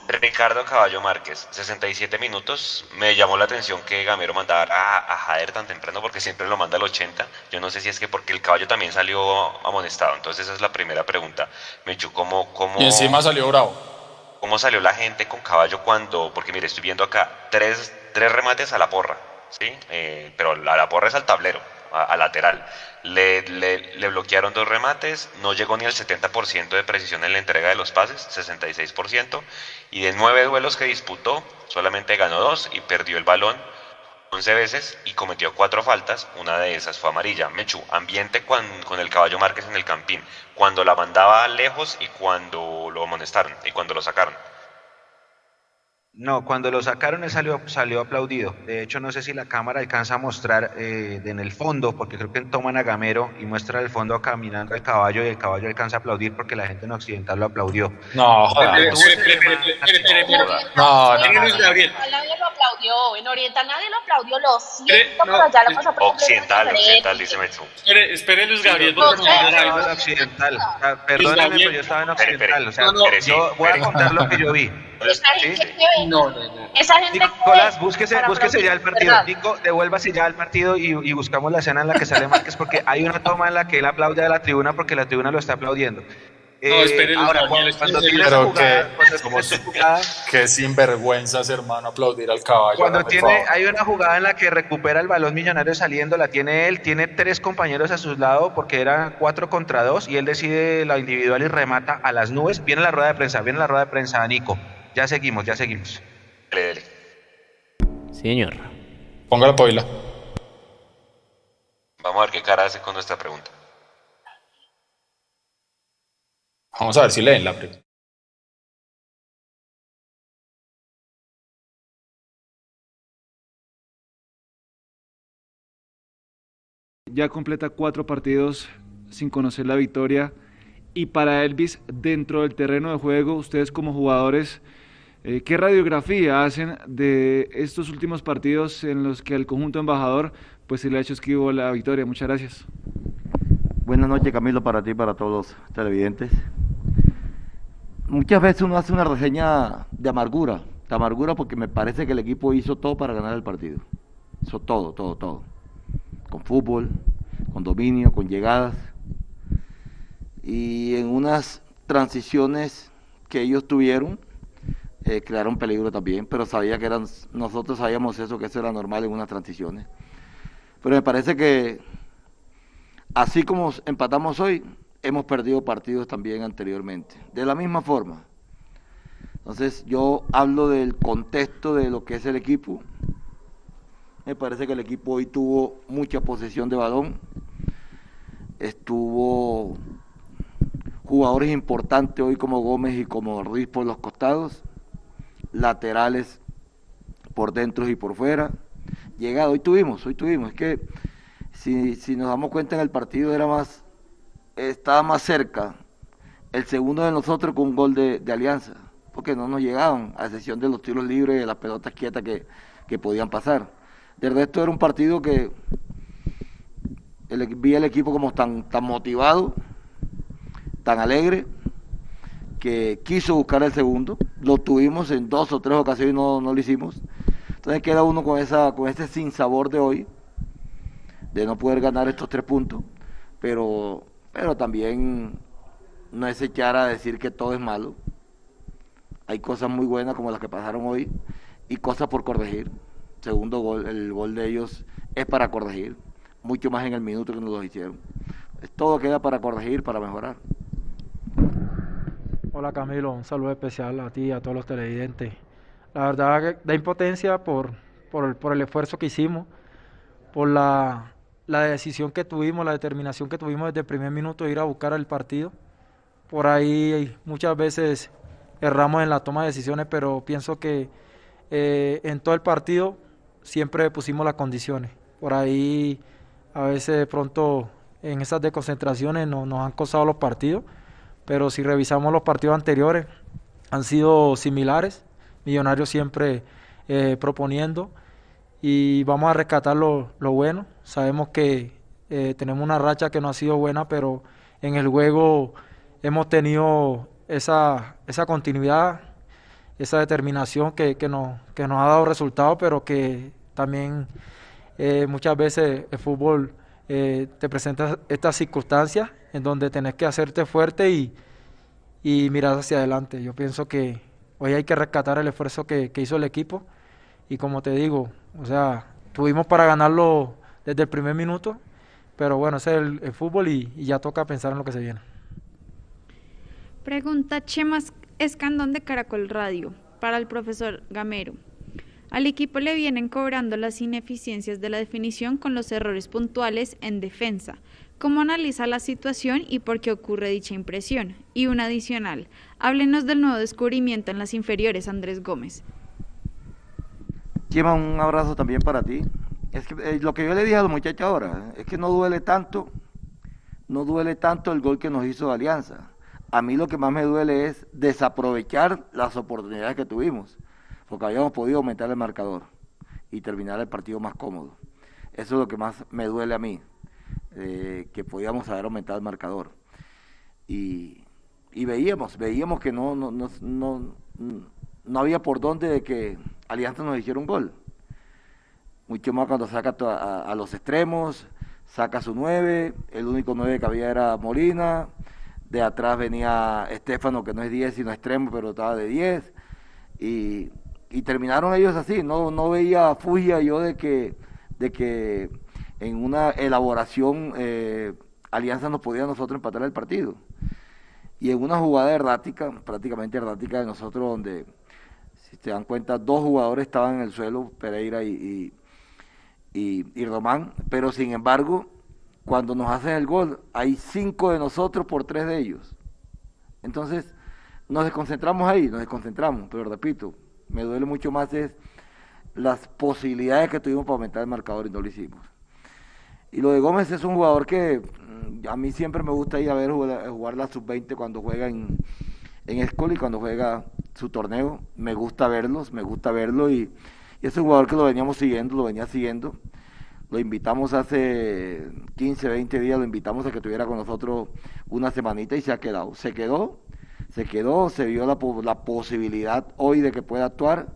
Ricardo Caballo Márquez, 67 minutos. Me llamó la atención que Gamero mandara a, a Jader tan temprano porque siempre lo manda al 80. Yo no sé si es que porque el caballo también salió amonestado. Entonces esa es la primera pregunta. Mechu, ¿cómo, cómo... Y encima salió bravo. ¿Cómo salió la gente con caballo cuando, porque mire, estoy viendo acá tres, tres remates a la porra, ¿sí? Eh, pero la, la porra es al tablero, a lateral. Le, le, bloquearon dos remates, no llegó ni al 70% de precisión en la entrega de los pases, 66%, y de nueve duelos que disputó, solamente ganó dos y perdió el balón 11 veces y cometió cuatro faltas, una de esas fue amarilla. Mechu, ambiente con, con el caballo Márquez en el campín, cuando la mandaba lejos y cuando lo amonestaron y cuando lo sacaron. No, cuando lo sacaron él salió, salió aplaudido. De hecho, no sé si la cámara alcanza a mostrar eh, en el fondo, porque creo que toman a Gamero y muestra el fondo caminando el caballo y el caballo alcanza a aplaudir porque la gente en Occidental lo aplaudió. No, joder. No, no. Nadie lo aplaudió. En Oriental nadie lo aplaudió. Lo siento, pero ya lo pasó por Occidental, Occidental, dice Metsu. Espere, espere Luis Gabriel. No, Occidental. Perdóname, pero yo estaba en Occidental. O sea, yo voy a contar lo que yo vi. No, no, no. Esa gente Nicolás, búsquese, búsquese ya el partido. Nico, devuélvase ya al partido y, y, buscamos la escena en la que sale Márquez, porque hay una toma en la que él aplaude a la tribuna porque la tribuna lo está aplaudiendo. No, espere, ahora, cuando, cuando tiene Pero que, jugada, que sinvergüenzas, hermano, aplaudir al caballo. Cuando tiene, hay una jugada en la que recupera el balón millonario saliendo, la tiene él, tiene tres compañeros a su lado porque eran cuatro contra dos y él decide la individual y remata a las nubes. Viene la rueda de prensa, viene la rueda de prensa, Nico. Ya seguimos, ya seguimos. Señor. Ponga la poila. Vamos a ver qué cara hace con nuestra pregunta. Vamos a ver si leen la pregunta. Ya completa cuatro partidos sin conocer la victoria. Y para Elvis, dentro del terreno de juego, ustedes como jugadores, eh, ¿qué radiografía hacen de estos últimos partidos en los que el conjunto embajador pues se le ha hecho esquivo la victoria? Muchas gracias. Buenas noches Camilo para ti y para todos los televidentes. Muchas veces uno hace una reseña de amargura, de amargura porque me parece que el equipo hizo todo para ganar el partido. Hizo todo, todo, todo. Con fútbol, con dominio, con llegadas. Y en unas transiciones que ellos tuvieron, eh, crearon peligro también, pero sabía que eran, nosotros sabíamos eso, que eso era normal en unas transiciones. Pero me parece que así como empatamos hoy, hemos perdido partidos también anteriormente, de la misma forma. Entonces yo hablo del contexto de lo que es el equipo. Me parece que el equipo hoy tuvo mucha posesión de balón, estuvo jugadores importantes hoy como Gómez y como Ruiz por los costados, laterales por dentro y por fuera. Llegado, hoy tuvimos, hoy tuvimos. Es que si, si nos damos cuenta en el partido era más estaba más cerca el segundo de nosotros con un gol de, Alianza, porque no nos llegaban, a excepción de los tiros libres y de las pelotas quietas que, podían pasar. Del resto era un partido que vi el equipo como tan, tan motivado, tan alegre, que quiso buscar el segundo. Lo tuvimos en dos o tres ocasiones y no, no lo hicimos. Entonces queda uno con, esa, con ese sinsabor de hoy, de no poder ganar estos tres puntos. Pero pero también no es echar a decir que todo es malo. Hay cosas muy buenas como las que pasaron hoy y cosas por corregir. Segundo gol, el gol de ellos es para corregir, mucho más en el minuto que nos lo hicieron. Todo queda para corregir, para mejorar. Hola Camilo, un saludo especial a ti y a todos los televidentes. La verdad da impotencia por, por, el, por el esfuerzo que hicimos, por la, la decisión que tuvimos, la determinación que tuvimos desde el primer minuto de ir a buscar el partido. Por ahí muchas veces erramos en la toma de decisiones, pero pienso que eh, en todo el partido siempre pusimos las condiciones. Por ahí a veces de pronto en esas desconcentraciones no, nos han costado los partidos, pero si revisamos los partidos anteriores han sido similares, Millonarios siempre eh, proponiendo y vamos a rescatar lo, lo bueno. Sabemos que eh, tenemos una racha que no ha sido buena, pero en el juego hemos tenido esa, esa continuidad, esa determinación que, que, nos, que nos ha dado resultados, pero que también eh, muchas veces el fútbol eh, te presenta estas circunstancias en donde tenés que hacerte fuerte y, y mirar hacia adelante. Yo pienso que hoy hay que rescatar el esfuerzo que, que hizo el equipo y como te digo, o sea, tuvimos para ganarlo desde el primer minuto, pero bueno, ese es el, fútbol y, y ya toca pensar en lo que se viene. Pregunta Chemas Escandón de Caracol Radio para el profesor Gamero. Al equipo le vienen cobrando las ineficiencias de la definición con los errores puntuales en defensa. ¿Cómo analiza la situación y por qué ocurre dicha impresión? Y un adicional, háblenos del nuevo descubrimiento en las inferiores, Andrés Gómez. Chema, un abrazo también para ti. Es que eh, lo que yo le dije a los muchachos ahora, es que no duele tanto, no duele tanto el gol que nos hizo Alianza a mí lo que más me duele es desaprovechar las oportunidades que tuvimos, porque habíamos podido aumentar el marcador y terminar el partido más cómodo. Eso es lo que más me duele a mí, eh, que podíamos haber aumentado el marcador. Y, veíamos, veíamos que no, no, no, no, no había por dónde de que Alianza nos hiciera un gol. Mucho más cuando saca a, los extremos, saca su nueve, el único nueve que había era Molina, de atrás venía Estefano, que no es 10 sino extremo, pero estaba de 10, y, y, terminaron ellos así, no, no veía fugia yo de que, de que en una elaboración eh, Alianza nos podía nosotros empatar el partido. Y en una jugada errática, prácticamente errática de nosotros, donde, si se dan cuenta, dos jugadores estaban en el suelo, Pereira y, y, y Román, pero sin embargo cuando nos hacen el gol, hay cinco de nosotros por tres de ellos. Entonces, nos desconcentramos ahí, nos desconcentramos, pero repito, me duele mucho más es las posibilidades que tuvimos para aumentar el marcador y no lo hicimos. Y lo de Gómez es un jugador que mm, a mí siempre me gusta ir a ver jugar, la sub-20 cuando juega en, en y cuando juega su torneo. Me gusta verlos, me gusta verlo y, y es un jugador que lo veníamos siguiendo, lo venía siguiendo. Lo invitamos hace 15, 20 días, lo invitamos a que estuviera con nosotros una semanita y se ha quedado. Se quedó, se quedó, se vio la, posibilidad hoy de que pueda actuar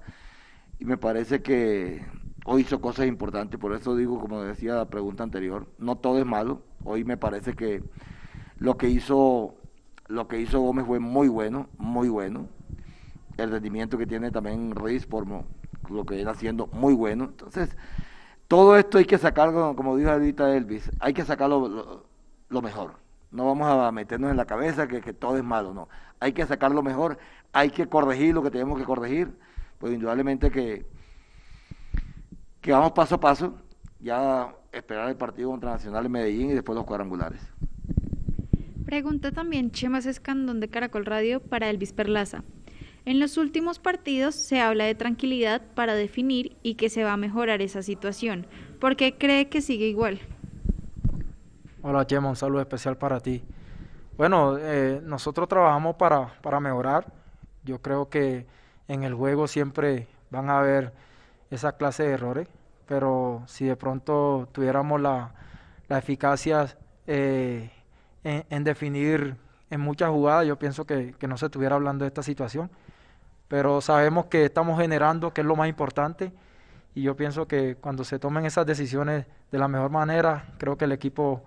y me parece que hoy hizo cosas importantes, por eso digo, como decía la pregunta anterior, no todo es malo. Hoy me parece que lo que hizo lo que hizo Gómez fue muy bueno, muy bueno. El rendimiento que tiene también Ruiz por lo que viene haciendo, muy bueno. Entonces, todo esto hay que sacarlo, como dijo ahorita Elvis, hay que sacarlo lo, mejor. No vamos a meternos en la cabeza que, todo es malo, no. Hay que sacar lo mejor, hay que corregir lo que tenemos que corregir, pues indudablemente que, que vamos paso a paso, ya esperar el partido contra Nacional en Medellín y después los cuadrangulares. Pregunta también Chemas Escandón de Caracol Radio para Elvis Perlaza. En los últimos partidos se habla de tranquilidad para definir y que se va a mejorar esa situación. ¿Por qué cree que sigue igual? Hola Chema, un saludo especial para ti. Bueno, eh, nosotros trabajamos para, para mejorar. Yo creo que en el juego siempre van a haber esa clase de errores, pero si de pronto tuviéramos la, la eficacia eh, en, en, definir en muchas jugadas, yo pienso que, que no se estuviera hablando de esta situación pero sabemos que estamos generando, que es lo más importante, y yo pienso que cuando se tomen esas decisiones de la mejor manera, creo que el equipo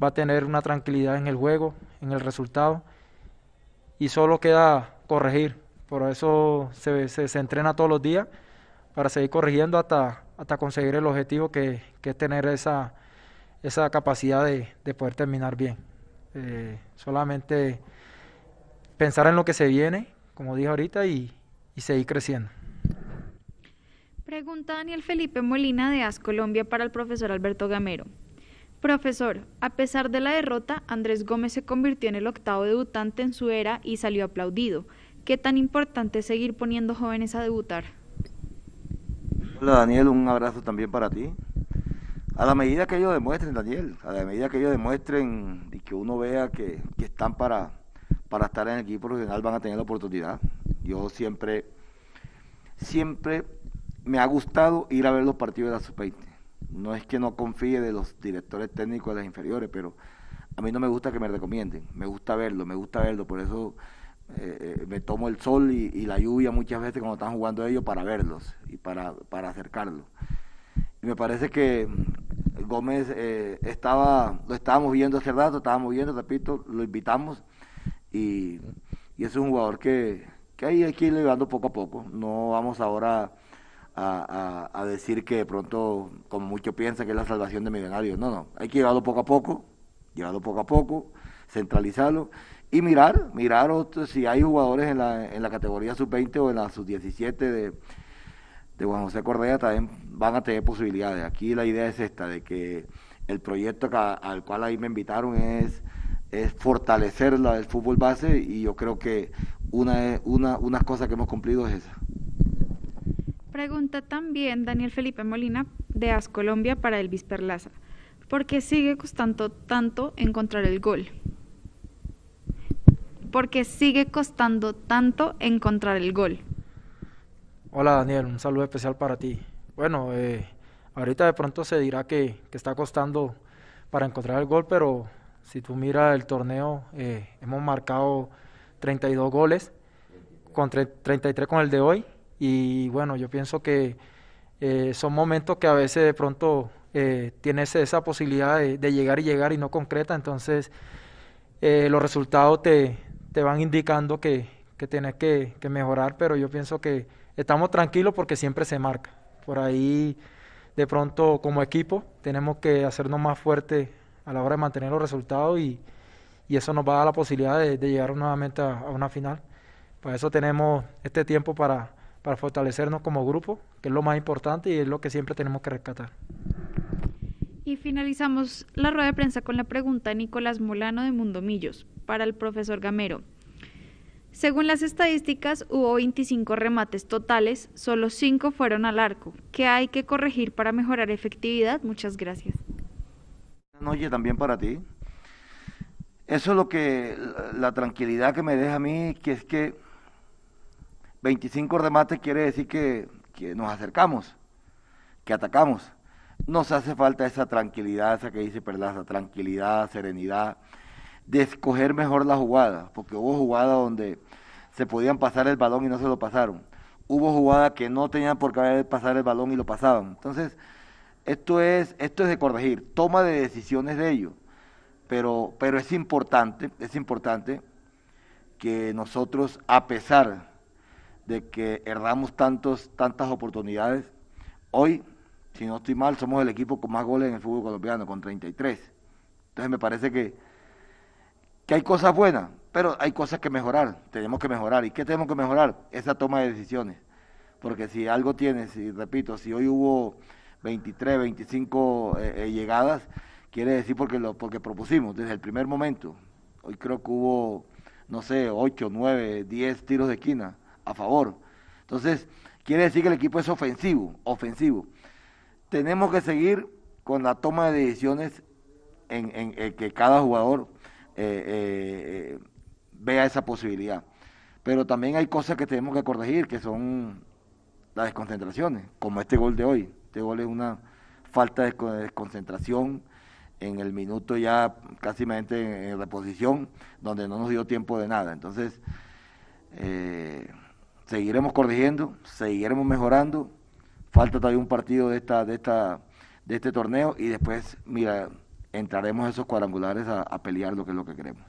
va a tener una tranquilidad en el juego, en el resultado, y solo queda corregir, por eso se, se, entrena todos los días, para seguir corrigiendo hasta, hasta conseguir el objetivo que, que es tener esa, esa capacidad de, de poder terminar bien. Eh, solamente pensar en lo que se viene, como dije ahorita, y, y seguir creciendo. Pregunta Daniel Felipe Molina de AS Colombia para el profesor Alberto Gamero. Profesor, a pesar de la derrota, Andrés Gómez se convirtió en el octavo debutante en su era y salió aplaudido. ¿Qué tan importante es seguir poniendo jóvenes a debutar? Hola Daniel, un abrazo también para ti. A la medida que ellos demuestren, Daniel, a la medida que ellos demuestren y que uno vea que, están para, para estar en el equipo profesional, van a tener la oportunidad. Yo siempre, siempre me ha gustado ir a ver los partidos de la sub-20. No es que no confíe de los directores técnicos de las inferiores, pero a mí no me gusta que me recomienden. Me gusta verlo, me gusta verlo. Por eso eh, eh, me tomo el sol y, la lluvia muchas veces cuando están jugando ellos para verlos y para, para acercarlos. Y me parece que Gómez eh, estaba, lo estábamos viendo hace rato, estábamos viendo, lo invitamos y, y es un jugador que, que hay que ir llevando poco a poco. No vamos ahora a, decir que de pronto, como muchos piensan, que es la salvación de Millonarios. No, no, hay que llevarlo poco a poco, llevarlo poco a poco, centralizarlo y mirar, mirar si hay jugadores en la, en la categoría sub-20 o en la sub-17 de, de Juan José Correa también van a tener posibilidades. Aquí la idea es esta, de que el proyecto al cual ahí me invitaron es, es fortalecer la, el fútbol base y yo creo que una, una, unas cosas que hemos cumplido es esa. Pregunta también Daniel Felipe Molina de As Colombia para Elvis Perlaza. ¿Por qué sigue costando tanto encontrar el gol? Porque sigue costando tanto encontrar el gol. Hola Daniel, un saludo especial para ti. Bueno, eh, ahorita de pronto se dirá que, está costando para encontrar el gol, pero si tú miras el torneo, eh, hemos marcado 32 goles, con 33 con el de hoy, y bueno, yo pienso que eh, son momentos que a veces de pronto eh, tienes esa posibilidad de, llegar y llegar y no concreta, entonces eh, los resultados te, te, van indicando que, que tienes que, mejorar, pero yo pienso que estamos tranquilos porque siempre se marca. Por ahí de pronto como equipo tenemos que hacernos más fuertes a la hora de mantener los resultados y, y eso nos va a dar la posibilidad de, llegar nuevamente a, a una final. Por eso tenemos este tiempo para para fortalecernos como grupo, que es lo más importante y es lo que siempre tenemos que rescatar. Y finalizamos la rueda de prensa con la pregunta de Nicolás Molano de Mundomillos para el profesor Gamero. Según las estadísticas, hubo 25 remates totales, solo 5 fueron al arco. ¿Qué hay que corregir para mejorar efectividad? Muchas gracias. Oye, también para ti. Eso es lo que, la tranquilidad que me deja a mí, que es que 25 remates quiere decir que, nos acercamos, que atacamos. Nos hace falta esa tranquilidad, esa que dice Perlaza, tranquilidad, serenidad, de escoger mejor la jugada, porque hubo jugadas donde se podían pasar el balón y no se lo pasaron. Hubo jugadas que no tenían por qué pasar el balón y lo pasaban. Entonces, esto es, esto es de corregir, toma de decisiones de ellos. Pero, pero es importante, es importante que nosotros, a pesar de que erramos tantos, tantas oportunidades. Hoy, si no estoy mal, somos el equipo con más goles en el fútbol colombiano, con 33. Entonces me parece que, que hay cosas buenas, pero hay cosas que mejorar, tenemos que mejorar. ¿Y qué tenemos que mejorar? Esa toma de decisiones. Porque si algo tienes, y repito, si hoy hubo 23, 25 eh, eh, llegadas, quiere decir porque, lo, porque propusimos desde el primer momento. Hoy creo que hubo, no sé, 8, 9, 10 tiros de esquina a favor. Entonces, quiere decir que el equipo es ofensivo, ofensivo. Tenemos que seguir con la toma de decisiones en, que cada jugador eh, eh, vea esa posibilidad. Pero también hay cosas que tenemos que corregir, que son las desconcentraciones, como este gol de hoy. Este gol es una falta de desconcentración en el minuto ya casi en reposición, donde no nos dio tiempo de nada. Entonces, eh, seguiremos corrigiendo, seguiremos mejorando. Falta todavía un partido de esta, de esta, de este torneo y después, mira, entraremos esos cuadrangulares a, pelear lo que es lo que queremos.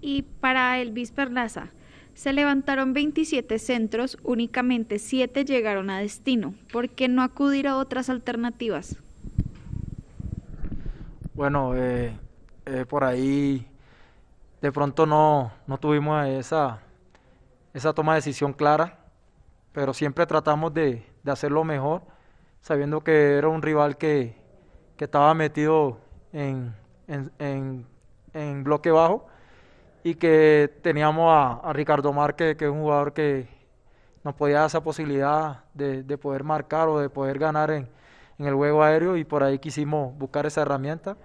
Y para Elvis Perlaza, se levantaron 27 centros, únicamente 7 llegaron a destino. ¿Por qué no acudir a otras alternativas? Bueno, eh, eh, por ahí de pronto no, no tuvimos esa, esa toma de decisión clara, pero siempre tratamos de, de hacerlo mejor, sabiendo que era un rival que, que estaba metido en, en, en, bloque bajo y que teníamos a, a Ricardo Márquez, que es un jugador que nos podía dar esa posibilidad de, de poder marcar o de poder ganar en, en el juego aéreo y por ahí quisimos buscar esa herramienta,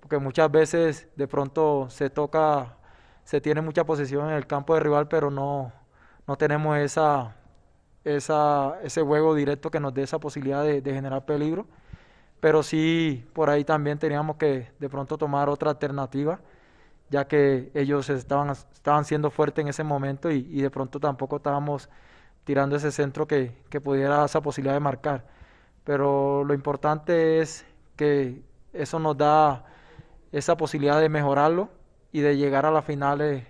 porque muchas veces de pronto se toca, se tiene mucha posesión en el campo de rival, pero no, no tenemos esa, esa, ese juego directo que nos dé esa posibilidad de, generar peligro. Pero sí, por ahí también teníamos que de pronto tomar otra alternativa, ya que ellos estaban, estaban siendo fuertes en ese momento y, y de pronto tampoco estábamos tirando ese centro que, que pudiera esa posibilidad de marcar. Pero lo importante es que eso nos da esa posibilidad de mejorarlo y de llegar a las finales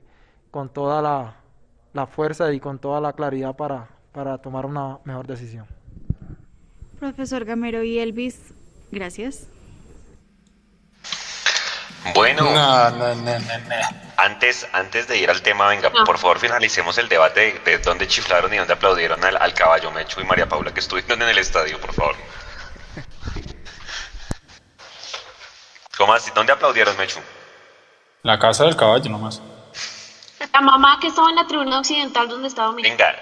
con toda la, la fuerza y con toda la claridad para, para tomar una mejor decisión. Profesor Gamero y Elvis, gracias. Bueno, No, no, no, no, no. antes, antes de ir al tema, venga, No. por favor finalicemos el debate de, de dónde chiflaron y dónde aplaudieron al, al caballo Mechu y María Paula que estuvieron en el estadio, por favor. ¿Cómo así? ¿Dónde aplaudieron, Mechu? La casa del caballo nomás. La mamá que estaba en la tribuna occidental donde estaba mi... Venga,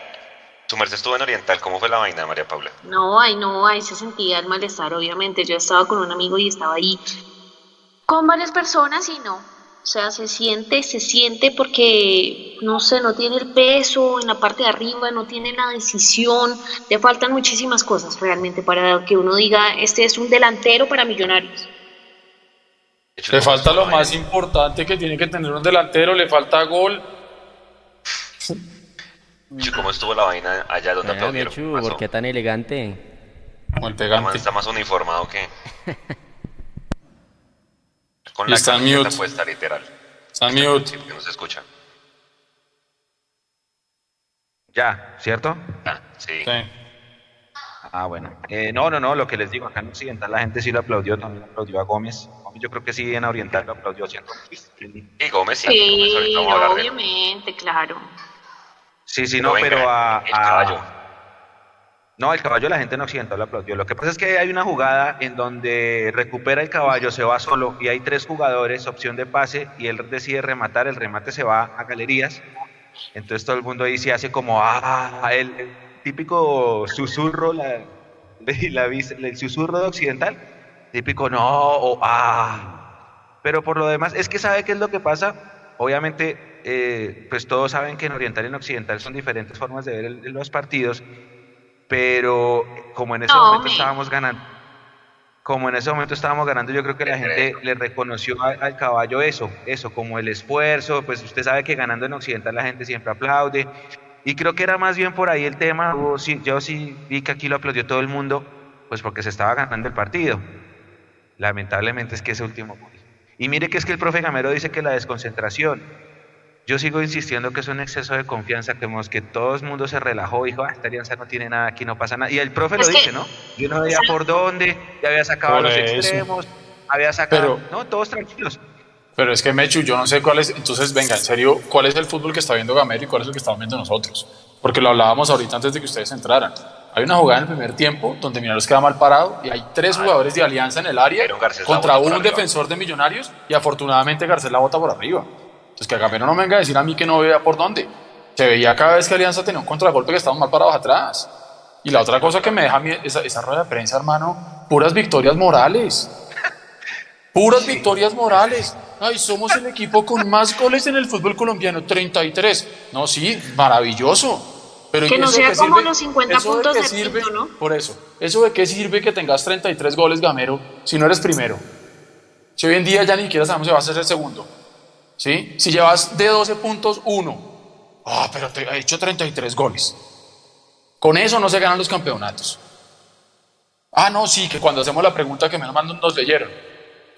su merced estuvo en Oriental, ¿cómo fue la vaina, María Paula? No, ay, no, ahí se sentía el malestar, obviamente. Yo estaba con un amigo y estaba ahí con varias personas y no. O sea, se siente, se siente porque, no sé, no tiene el peso en la parte de arriba, no tiene la decisión, le faltan muchísimas cosas realmente para que uno diga, este es un delantero para millonarios. Hecho, Le ¿cómo falta lo más vaina? importante que tiene que tener un delantero, le falta gol. ¿Cómo estuvo la vaina allá donde Venga, aplaudieron? Mechu. ¿por qué tan elegante? El ¿Está más- pegante. ¿Está más uniformado que...? Con Y la está mute. puesta, literal. Está mute. Sí, porque no se escucha. Ya, ¿cierto? Ah, sí. Sí. Ah, bueno. Eh, no, no, no, lo que les digo, acá en Occidental la gente sí lo aplaudió, también aplaudió a Gómez. Gómez Yo creo que sí en Oriental lo aplaudió, ¿cierto? Y Gómez sí, Sí, Gómez ahorita vamos a hablar de él. obviamente, claro. Sí, sí, Pero no, venga, pero a... el a- caballo. No, el caballo la gente en Occidental lo aplaudió. Lo que pasa es que hay una jugada en donde recupera el caballo, se va solo y hay tres jugadores, opción de pase, y él decide rematar, el remate se va a galerías. Entonces todo el mundo ahí se hace como, ah, el típico susurro, la, la el susurro de Occidental, típico no, o ah. Pero por lo demás, es que sabe qué es lo que pasa. Obviamente, eh, pues todos saben que en Oriental y en Occidental son diferentes formas de ver el- los partidos, pero como en ese No, momento me- estábamos ganando, como en ese momento estábamos ganando, yo creo que la gente le reconoció a- al caballo eso, eso, como el esfuerzo, pues usted sabe que ganando en Occidental la gente siempre aplaude, y creo que era más bien por ahí el tema, hubo- sí, yo sí vi que aquí lo aplaudió todo el mundo, pues porque se estaba ganando el partido. Lamentablemente es que ese último gol. Y mire que es que el profe Gamero dice que la desconcentración, yo sigo insistiendo que es un exceso de confianza, que, que todo el mundo se relajó y dijo, ah, esta alianza no tiene nada, aquí no pasa nada. Y el profe Es lo que- dice, ¿no? Yo no veía por dónde, ya había sacado a los eso. extremos, había sacado, Pero- no, todos tranquilos. Pero es que Mechu, yo no sé cuál es. Entonces, venga, en serio, ¿cuál es el fútbol que está viendo Gamero y cuál es el que estamos viendo nosotros? Porque lo hablábamos ahorita antes de que ustedes entraran. Hay una jugada en el primer tiempo donde Millonarios queda mal parado y hay tres jugadores de Alianza en el área contra un defensor de Millonarios y afortunadamente Garcés la bota por arriba. Entonces, que Gamero no me venga a decir a mí que no vea por dónde. Se veía cada vez que Alianza tenía un contragolpe que estaban mal parados atrás. Y la otra cosa que me deja esa, esa rueda de prensa, hermano, puras victorias morales. Puras victorias morales. Ay, somos el equipo con más goles en el fútbol colombiano, 33. No, sí, maravilloso. Pero Que no ¿eso sea como sirve? los 50 ¿Eso de puntos qué de sirve? Pinto, ¿no? Por eso. ¿Eso de qué sirve que tengas 33 goles, Gamero, si no eres primero? Si hoy en día ya ni siquiera sabemos si vas a ser el segundo. ¿Sí? Si llevas de 12 puntos, uno. Ah, pero te ha hecho 33 goles. Con eso no se ganan los campeonatos. Ah, no, sí, que cuando hacemos la pregunta que menos mal nos leyeron.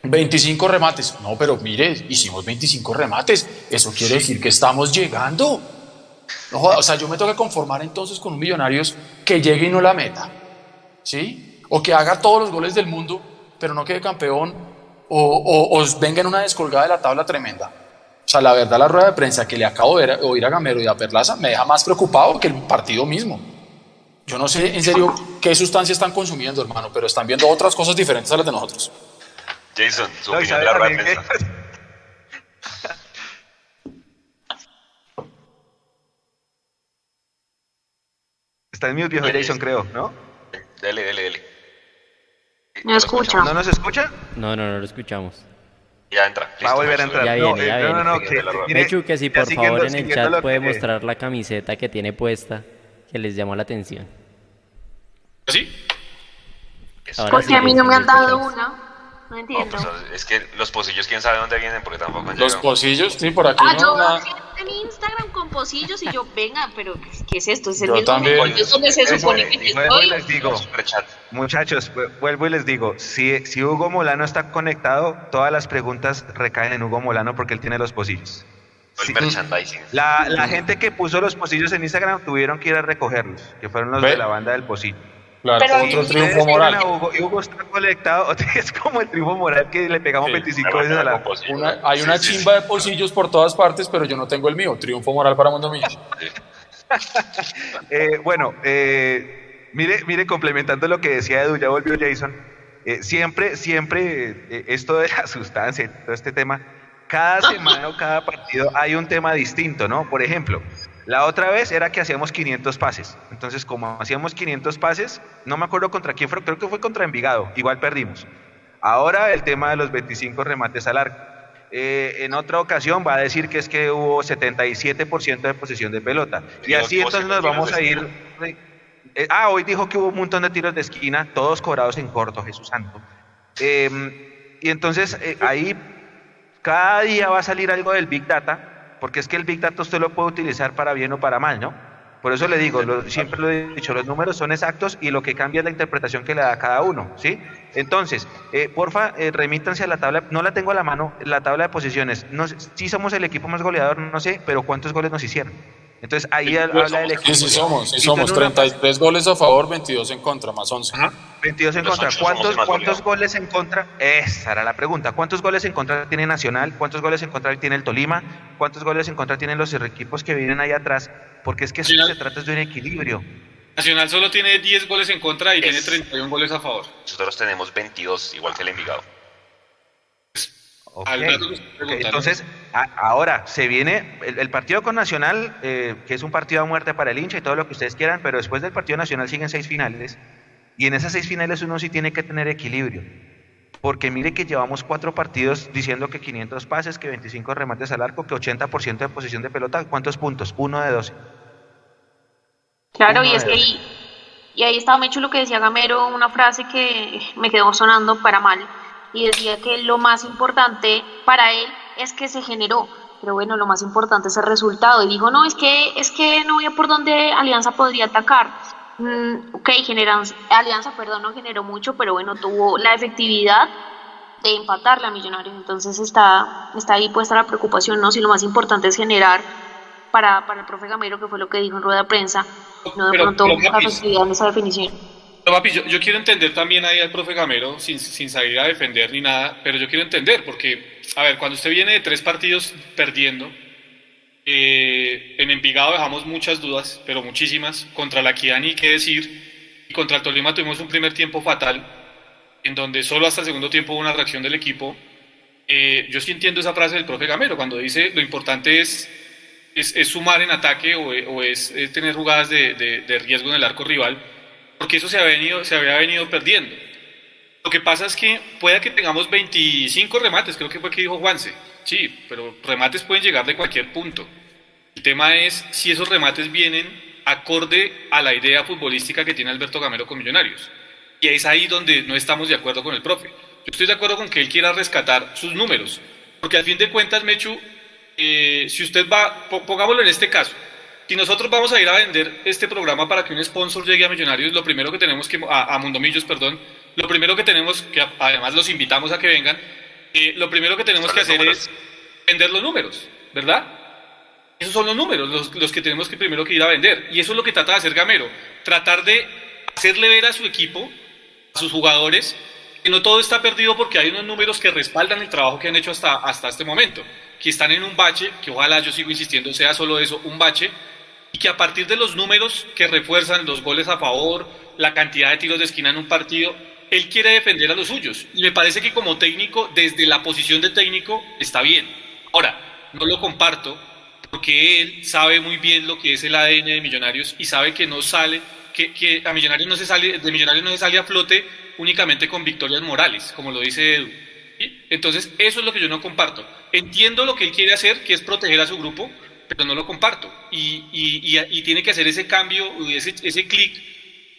25 remates. No, pero mire, hicimos 25 remates. Eso quiere decir que estamos llegando. No o sea, yo me tengo que conformar entonces con un Millonarios que llegue y no la meta. ¿Sí? O que haga todos los goles del mundo, pero no quede campeón. O, o, o venga en una descolgada de la tabla tremenda. O sea, la verdad, la rueda de prensa que le acabo de ver- oír a Gamero y a Perlaza me deja más preocupado que el partido mismo. Yo no sé en serio qué sustancia están consumiendo, hermano, pero están viendo otras cosas diferentes a las de nosotros. Jason, su No, opinión la prensa. Está en mute, viejo Jason, creo, ¿no? Dele, dele, dele. No escucha. ¿No nos escucha? No, no, no lo escuchamos. Ya entra. Va a listo, volver a entrar. Ya no, viene, ya eh, no, no, no, viene. que, mire, Mechu, que si por favor en el chat puede que- mostrar la camiseta que tiene puesta, que les llamó la atención. ¿Sí? Ahora Porque sí, a mí no me han dado una. No entiendo. pues, es que los pocillos, quién sabe dónde vienen, porque tampoco Los llegado. pocillos, sí, por aquí Ah, no, yo veo en Instagram con pocillos y yo, venga, pero ¿qué es esto? Es el Yo mismo también. momento donde se Eso, supone que y vuelvo y estoy. les digo, muchachos, vu- vuelvo y les digo, si, si Hugo Molano está conectado, todas las preguntas recaen en Hugo Molano porque él tiene los pocillos. El Sí. merchandising. La, la gente que puso los pocillos en Instagram tuvieron que ir a recogerlos, que fueron los Ve. de la banda del pocillo. Claro, Pero otro triunfo moral. a Hugo, y Hugo está conectado, es como el triunfo moral que le pegamos Sí, 25 veces a la... Una- hay una Sí, sí, sí. chimba de pocillos por todas partes, pero yo no tengo el mío. Triunfo moral para Mondomillo. Eh, bueno, eh, mire, mire, complementando lo que decía Edu, ya volvió Jason. eh, siempre, siempre, eh, esto de la sustancia, y todo este tema, cada semana o cada partido hay un tema distinto, ¿no? Por ejemplo, la otra vez era que hacíamos 500 pases. Entonces, como hacíamos 500 pases, no me acuerdo contra quién fue, creo que fue contra Envigado, igual perdimos. Ahora el tema de los 25 remates al arco. Eh, en otra ocasión va a decir que es que hubo 77% de posesión de pelota. Y así entonces nos vamos a ir. Eh, ah, hoy dijo que hubo un montón de tiros de esquina, todos cobrados en corto, Jesús Santo. Eh, y entonces eh, ahí cada día va a salir algo del Big Data, porque es que el Big Data usted lo puede utilizar para bien o para mal, ¿no? Por eso le digo, lo- siempre lo he dicho, los números son exactos y lo que cambia es la interpretación que le da cada uno, ¿sí? Entonces, eh, porfa, eh, remítanse a la tabla, no la tengo a la mano, la tabla de posiciones. No, sí somos el equipo más goleador, no sé, pero ¿cuántos goles nos hicieron? Entonces ahí habla del equipo. Sí, sí somos, sí Y somos. entonces una- 33 goles a favor, 22 en contra, más 11. 22 en contra. somos ¿Cuántos, el más ¿cuántos goleado. goles en contra? Esa era la pregunta. ¿Cuántos goles en contra tiene Nacional? ¿Cuántos goles en contra tiene el Tolima? ¿Cuántos goles en contra tienen los equipos que vienen ahí atrás? Porque es que Nacional- se trata de un equilibrio. Nacional solo tiene 10 goles en contra y tiene Es- 31 goles a favor. Nosotros tenemos 22, igual que el Envigado. Entonces, a- ahora se viene el, el partido con Nacional, eh, que es un partido a muerte para el hincha y todo lo que ustedes quieran, pero después del partido nacional siguen seis finales. Y en esas seis finales uno sí tiene que tener equilibrio. Porque mire que llevamos cuatro partidos diciendo que 500 pases, que 25 remates al arco, que 80% de posición de pelota. ¿Cuántos puntos? Uno de 12. Claro, Uno y es que ahí, y ahí estaba Mecho lo que decía Gamero, una frase que me quedó sonando para mal, y decía que lo más importante para él es que se generó, pero bueno, lo más importante es el resultado, y dijo, no, es que, es que no había por dónde Alianza podría atacar. Mm, ok, generan, Alianza, perdón, no generó mucho, pero bueno, tuvo la efectividad de empatarle a Millonarios, entonces está, está ahí puesta la preocupación, ¿no? Si lo más importante es generar para, para el profe Gamero, que fue lo que dijo en rueda de prensa, no de Pero- pronto pero, la efectividad en esa definición. Pero, papi, yo, yo quiero entender también ahí al profe Gamero, sin, sin salir a defender ni nada, pero yo quiero entender, porque, a ver, cuando usted viene de tres partidos perdiendo, eh, en Envigado dejamos muchas dudas, pero muchísimas, contra la Equidad ni qué decir, y contra el Tolima tuvimos un primer tiempo fatal, en donde solo hasta el segundo tiempo hubo una reacción del equipo. Eh, yo sí entiendo esa frase del profe Gamero, cuando dice lo importante es, es, es sumar en ataque o, o es, es tener jugadas de, de- de riesgo en el arco rival, porque eso se, ha venido, se había venido perdiendo. Lo que pasa es que puede que tengamos 25 remates, creo que fue que dijo Juanse. Sí, pero remates pueden llegar de cualquier punto. El tema es si esos remates vienen acorde a la idea futbolística que tiene Alberto Gamero con Millonarios. Y es ahí donde no estamos de acuerdo con el profe. Yo estoy de acuerdo con que él quiera rescatar sus números, porque al fin de cuentas, Mechu, eh, si usted va, po- pongámoslo en este caso, si nosotros vamos a ir a vender este programa para que un sponsor llegue a Millonarios, lo primero que tenemos que, a, a Mundomillos, perdón, lo primero que tenemos, que además los invitamos a que vengan, eh, lo primero que tenemos que hacer números. es vender los números, ¿verdad? Esos son los números, los, los que tenemos que primero que ir a vender. Y eso es lo que trata de hacer Gamero, tratar de hacerle ver a su equipo, a sus jugadores, que no todo está perdido porque hay unos números que respaldan el trabajo que han hecho hasta, hasta este momento, que están en un bache, que ojalá yo sigo insistiendo sea solo eso, un bache, y que a partir de los números que refuerzan los goles a favor, la cantidad de tiros de esquina en un partido, él quiere defender a los suyos. Y me parece que como técnico, desde la posición de técnico, está bien. Ahora, no lo comparto porque él sabe muy bien lo que es el ADN de Millonarios y sabe que no sale, que, a Millonarios no se sale, de Millonarios no se sale a flote únicamente con victorias morales, como lo dice Edu. Entonces, eso es lo que yo no comparto. Entiendo lo que él quiere hacer, que es proteger a su grupo, pero no lo comparto. Y, y, y, tiene que hacer ese cambio, ese, ese clic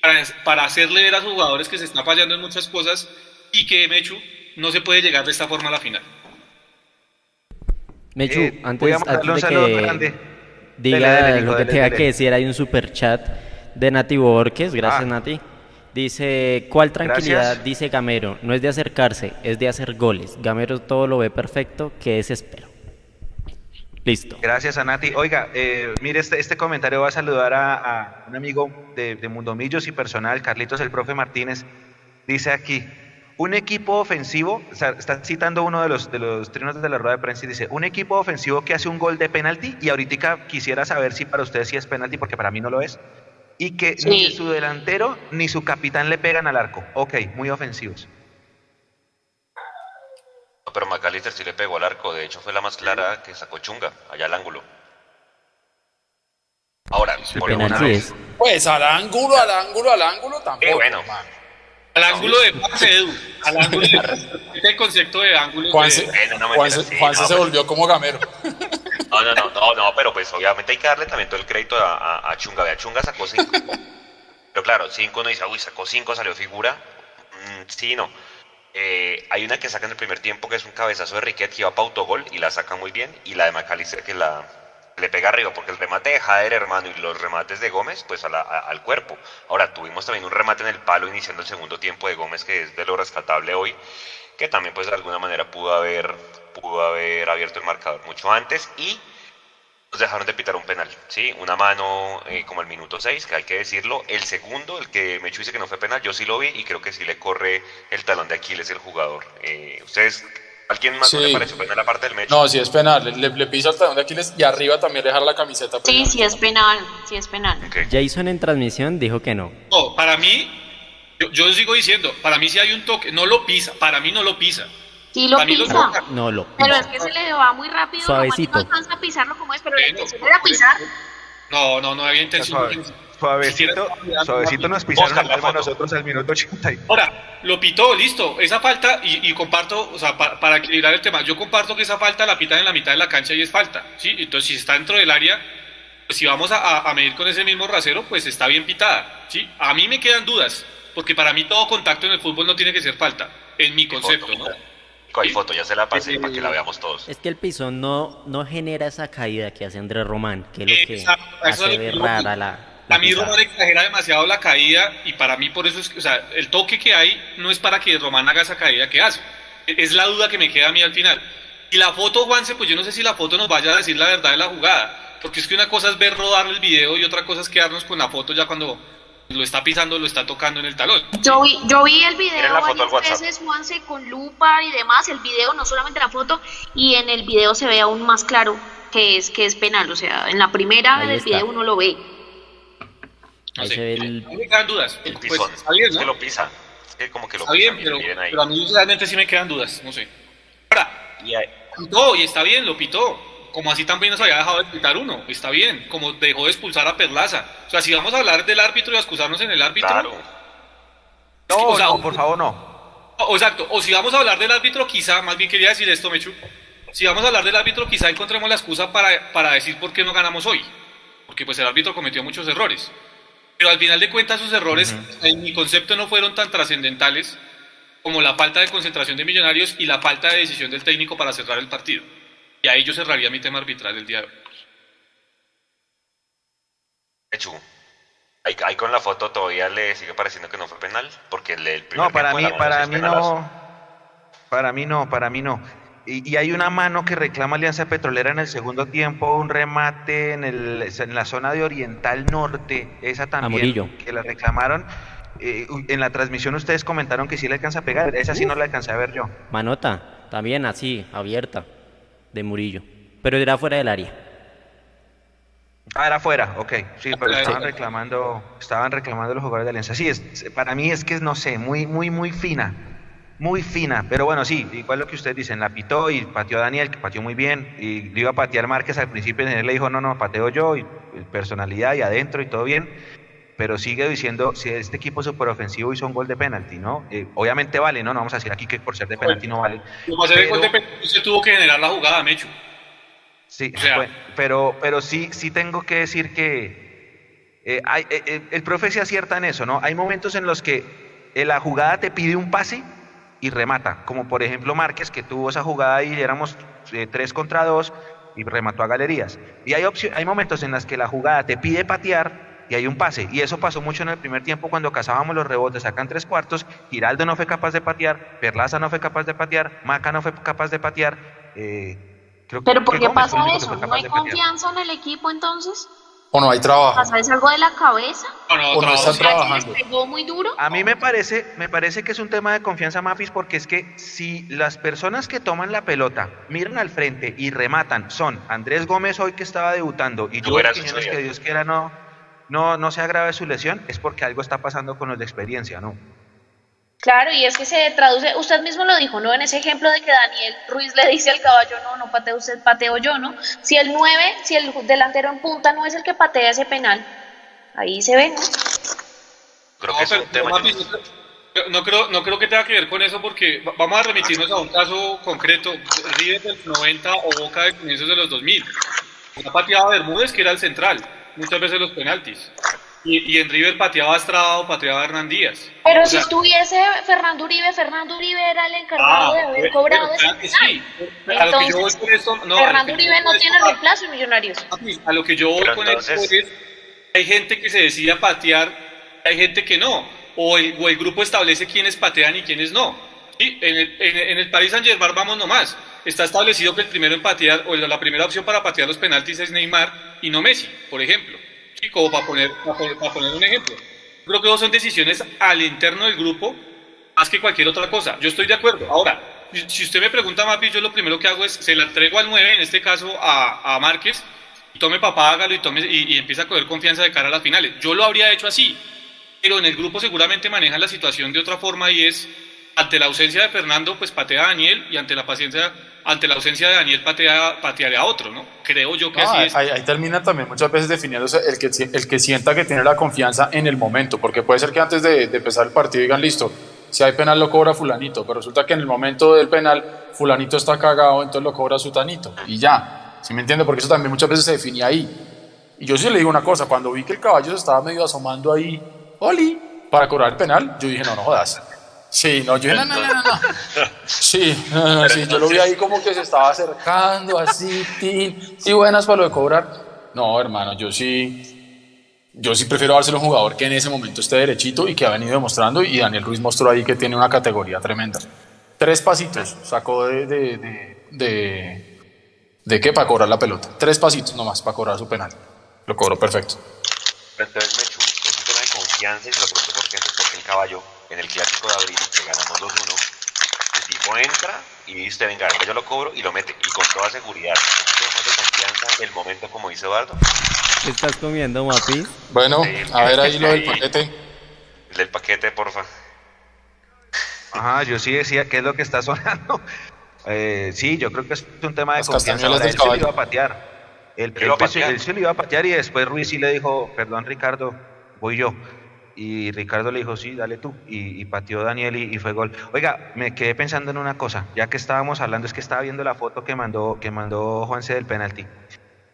para, para, hacerle ver a sus jugadores que se está fallando en muchas cosas y que Mechu no se puede llegar de esta forma a la final. Mechu, eh, antes, antes, de que diga lo que tenga que decir, hay un super chat de Nati Borges, gracias ah. Nati. Dice, ¿cuál tranquilidad? Dice Gamero, no es de acercarse, es de hacer goles. Gamero todo lo ve perfecto, que desespero. Listo. Gracias a Nati. Oiga, eh, mire, este, este, comentario va a saludar a, un amigo de, de Mundomillos y personal, Carlitos el profe Martínez. Dice aquí, un equipo ofensivo, está citando uno de los, de los trinos de la rueda de prensa y dice, un equipo ofensivo que hace un gol de penalti, y ahorita quisiera saber si para ustedes sí es penalti, porque para mí no lo es, y que ni su delantero ni su capitán le pegan al arco. Ok, muy ofensivos. Pero McAllister sí le pegó al arco, de hecho fue la más clara que sacó Chunga, allá al ángulo. Ahora, por vez. Pues al ángulo, al ángulo, al ángulo tampoco. bueno. Al ángulo de Juanse Edu. Al ángulo de el concepto de ángulo. Juanse, se, volvió como gamero. No, no, no, no, no, pero pues obviamente hay que darle también todo el crédito a, a, Chunga. Vea, Chunga sacó cinco. pero claro, cinco uno dice, uy, sacó cinco, salió figura. Mm, sí, no. Eh, hay una que saca en el primer tiempo que es un cabezazo de Riquet que iba para autogol y la saca muy bien. Y la de McAllister que la, le pega arriba, porque el remate de Jader, hermano, y los remates de Gómez, pues al cuerpo. Ahora, tuvimos también un remate en el palo iniciando el segundo tiempo de Gómez, que es de lo rescatable hoy, que también, pues de alguna manera pudo haber, pudo haber abierto el marcador mucho antes y nos dejaron de pitar un penal, ¿sí? Una mano eh, como el minuto 6, que hay que decirlo. El segundo, el que Mechu dice que no fue penal, yo sí lo vi y creo que sí le corre el talón de Aquiles el jugador. Eh, ¿Ustedes ¿Alguien más le pareció penal la parte del mecho? No, sí es penal. Le, le pisa el talón de Aquiles y arriba también dejar la camiseta. Sí, sí es penal. Sí es penal. Jason en transmisión dijo que no. No, para mí, yo, yo, sigo diciendo, para mí sí hay un toque. No lo pisa. Para mí no lo pisa. Sí lo pisa. no lo pisa. Pero es que se le va muy rápido. Suavecito. No alcanza a pisarlo como es, pero le a pisar. No, no, no había intención. Suavecito, suavecito nos pisaron a nosotros al minuto 80. Ahora, lo pitó, listo. Esa falta, y, comparto, o sea, para, equilibrar el tema, yo comparto que esa falta la pitan en la mitad de la cancha y es falta. ¿sí? Entonces, si está dentro del área, pues si vamos a, medir con ese mismo rasero, pues está bien pitada. ¿sí? A mí me quedan dudas, porque para mí todo contacto en el fútbol no tiene que ser falta, en mi concepto. ¿no? Hay foto, ya se la pasé para que la veamos todos. Es que el piso no, no genera esa caída que hace Andrés Román, que es lo que hace ver rara la, a mí Román exagera demasiado la caída y para mí por eso es, o sea, el toque que hay no es para que Román haga esa caída que hace. Es la duda que me queda a mí al final. Y la foto, Juanse, pues yo no sé si la foto nos vaya a decir la verdad de la jugada, porque es que una cosa es ver rodar el video y otra cosa es quedarnos con la foto ya cuando lo está pisando, lo está tocando en el talón. Yo vi, yo vi el video varias veces, Juanse, con lupa y demás, el video, no solamente la foto, y en el video se ve aún más claro que es que es penal, o sea, en la primera del video uno lo ve. Ahí se ve el... me quedan dudas. El pues, pisón. está bien, ¿no? que lo pisa. Es que como que lo está pisa bien, pero, pero, a mí realmente sí me quedan dudas. No sé. Ahora, y pitó y está bien, lo pitó. Como así también nos había dejado de pitar uno. Está bien. Como dejó de expulsar a Perlaza. O sea, si vamos a hablar del árbitro y a excusarnos en el árbitro. Claro. No, o sea, no, por favor, no. O, exacto. O si vamos a hablar del árbitro, quizá, más bien quería decir esto, Mechu. Si vamos a hablar del árbitro, quizá encontremos la excusa para, para decir por qué no ganamos hoy. Porque pues el árbitro cometió muchos errores. Pero al final de cuentas sus errores, en mi concepto, no fueron tan trascendentales como la falta de concentración de Millonarios y la falta de decisión del técnico para cerrar el partido. Y ahí yo cerraría mi tema arbitral el día de hoy. Hecho. Ahí, con la foto todavía le sigue pareciendo que no fue penal, porque el, el primer No, para mí, para mí no. Para mí no, para mí no. Y, hay una mano que reclama Alianza Petrolera en el segundo tiempo, un remate en, el, en la zona de Oriental Norte, esa también, que la reclamaron. eh, en la transmisión ustedes comentaron que sí le alcanza a pegar, esa sí no la alcancé a ver yo. Manota, también así, abierta, de Murillo, pero era fuera del área. Ah, era fuera, ok, sí, pero estaban reclamando, estaban reclamando los jugadores de Alianza. Sí, es, para mí es que es, no sé, muy, muy, muy fina, muy fina, pero bueno, sí, igual lo que ustedes dicen, la pitó y pateó a Daniel, que pateó muy bien, y le iba a patear Márquez al principio, y él le dijo, no, no, pateo yo, y personalidad y adentro y todo bien, pero sigue diciendo, si este equipo es súper ofensivo hizo un gol de penalti, ¿no? Eh, obviamente vale, ¿no? No vamos a decir aquí que por ser de penalti no vale. Pero, gol de penalti se tuvo que generar la jugada, Mecho. Sí, pero, pero sí, sí tengo que decir que eh, hay, eh, el profe se acierta en eso, ¿no? Hay momentos en los que la jugada te pide un pase y remata, como por ejemplo Márquez, que tuvo esa jugada y éramos tres contra dos y remató a galerías. Y hay, hay momentos en los que la jugada te pide patear y hay un pase. Y eso pasó mucho en el primer tiempo cuando cazábamos los rebotes acá en tres cuartos. Giraldo no fue capaz de patear, Perlaza no fue capaz de patear, Maca no fue capaz de patear. Eh, ¿Pero por qué pasa eso? ¿No hay confianza en el equipo entonces? ¿O no hay trabajo? ¿Pasa es algo de la cabeza? ¿O no están trabajando? pegó muy duro? A mí me parece, me parece que es un tema de confianza, Mafis, porque es que si las personas que toman la pelota miran al frente y rematan son Andrés Gómez hoy que estaba debutando y yo que Dios quiera no no, no se agrave su lesión, es porque algo está pasando con los de experiencia, ¿no? Claro, y es que se traduce, usted mismo lo dijo, ¿no? En ese ejemplo de que Daniel Ruiz le dice al caballo, no, no pateo usted, pateo yo, ¿no? Si el 9, si el delantero en punta no es el que patea ese penal, ahí se ve, ¿no? Creo que es tema no creo, no creo que tenga que ver con eso porque vamos a remitirnos a un caso concreto, River del 90 o Boca de comienzos de los 2000. Una pateada Bermúdez que era el central muchas veces los penaltis. Y, y en River pateaba Estrada o pateaba Hernán Díaz. Pero si estuviese Fernando Uribe, Fernando Uribe era el encargado ah, de haber cobrado ese penal. Entonces, Fernando Uribe no tiene reemplazo en Millonarios. A lo que yo voy con esto es, hay gente que se decide a patear, hay gente que no. O el, o el grupo establece quiénes patean y quiénes no. ¿Sí? En, el, en, en el Paris Saint Germain vamos nomás está establecido que el primero en patear, o la primera opción para patear los penaltis es Neymar y no Messi, por ejemplo. Sí, como para poner, para poner, un ejemplo. Creo que son decisiones al interno del grupo más que cualquier otra cosa. Yo estoy de acuerdo. Ahora, si usted me pregunta, Mapi, yo lo primero que hago es, se la entrego al 9, en este caso a, a Márquez, y tome papá, hágalo y, tome, y, y empieza a coger confianza de cara a las finales. Yo lo habría hecho así, pero en el grupo seguramente manejan la situación de otra forma y es, ante la ausencia de Fernando, pues patea a Daniel, y ante la paciencia ante la ausencia de Daniel patea, patearía a otro, ¿no? Creo yo que así es. Ahí, termina también muchas veces definiéndose el que, el que sienta que tiene la confianza en el momento, porque puede ser que antes de, empezar el partido digan, listo, si hay penal lo cobra fulanito, pero resulta que en el momento del penal fulanito está cagado, entonces lo cobra sutanito, y ya, ¿sí me entiende? Porque eso también muchas veces se definía ahí. Y yo sí le digo una cosa, cuando vi que el caballo se estaba medio asomando ahí, Oli, para cobrar el penal, yo dije, no, no jodas, Sí, no, yo no, no, no, no. Sí, sí, yo lo vi ahí como que se estaba acercando, así, tin, sí, buenas para lo de cobrar. No, hermano, yo sí, yo sí prefiero dárselo a un jugador que en ese momento esté derechito y que ha venido demostrando, y Daniel Ruiz mostró ahí que tiene una categoría tremenda. Tres pasitos sacó de, de, de, de, de qué para cobrar la pelota. Tres pasitos nomás para cobrar su penal. Lo cobró perfecto. Entonces, Mechu, es un tema de confianza y se lo pregunto porque porque el caballo en el clásico de abril, que ganamos 2-1, el tipo entra y dice, venga, yo lo cobro y lo mete, y con toda seguridad. más de confianza, el momento, como dice Eduardo. ¿Qué estás comiendo, Mapi? Bueno, a ver ahí lo del paquete. El del paquete, porfa. Ajá, yo sí decía, ¿qué es lo que está sonando? Eh, sí, yo creo que es un tema de confianza. Ahora, él se lo iba a patear. Él, él, se lo iba a patear y después Ruiz sí le dijo, perdón Ricardo, voy yo y Ricardo le dijo, sí, dale tú, y, pateó Daniel y, fue gol. Oiga, me quedé pensando en una cosa, ya que estábamos hablando, es que estaba viendo la foto que mandó, que mandó Juanse del penalti.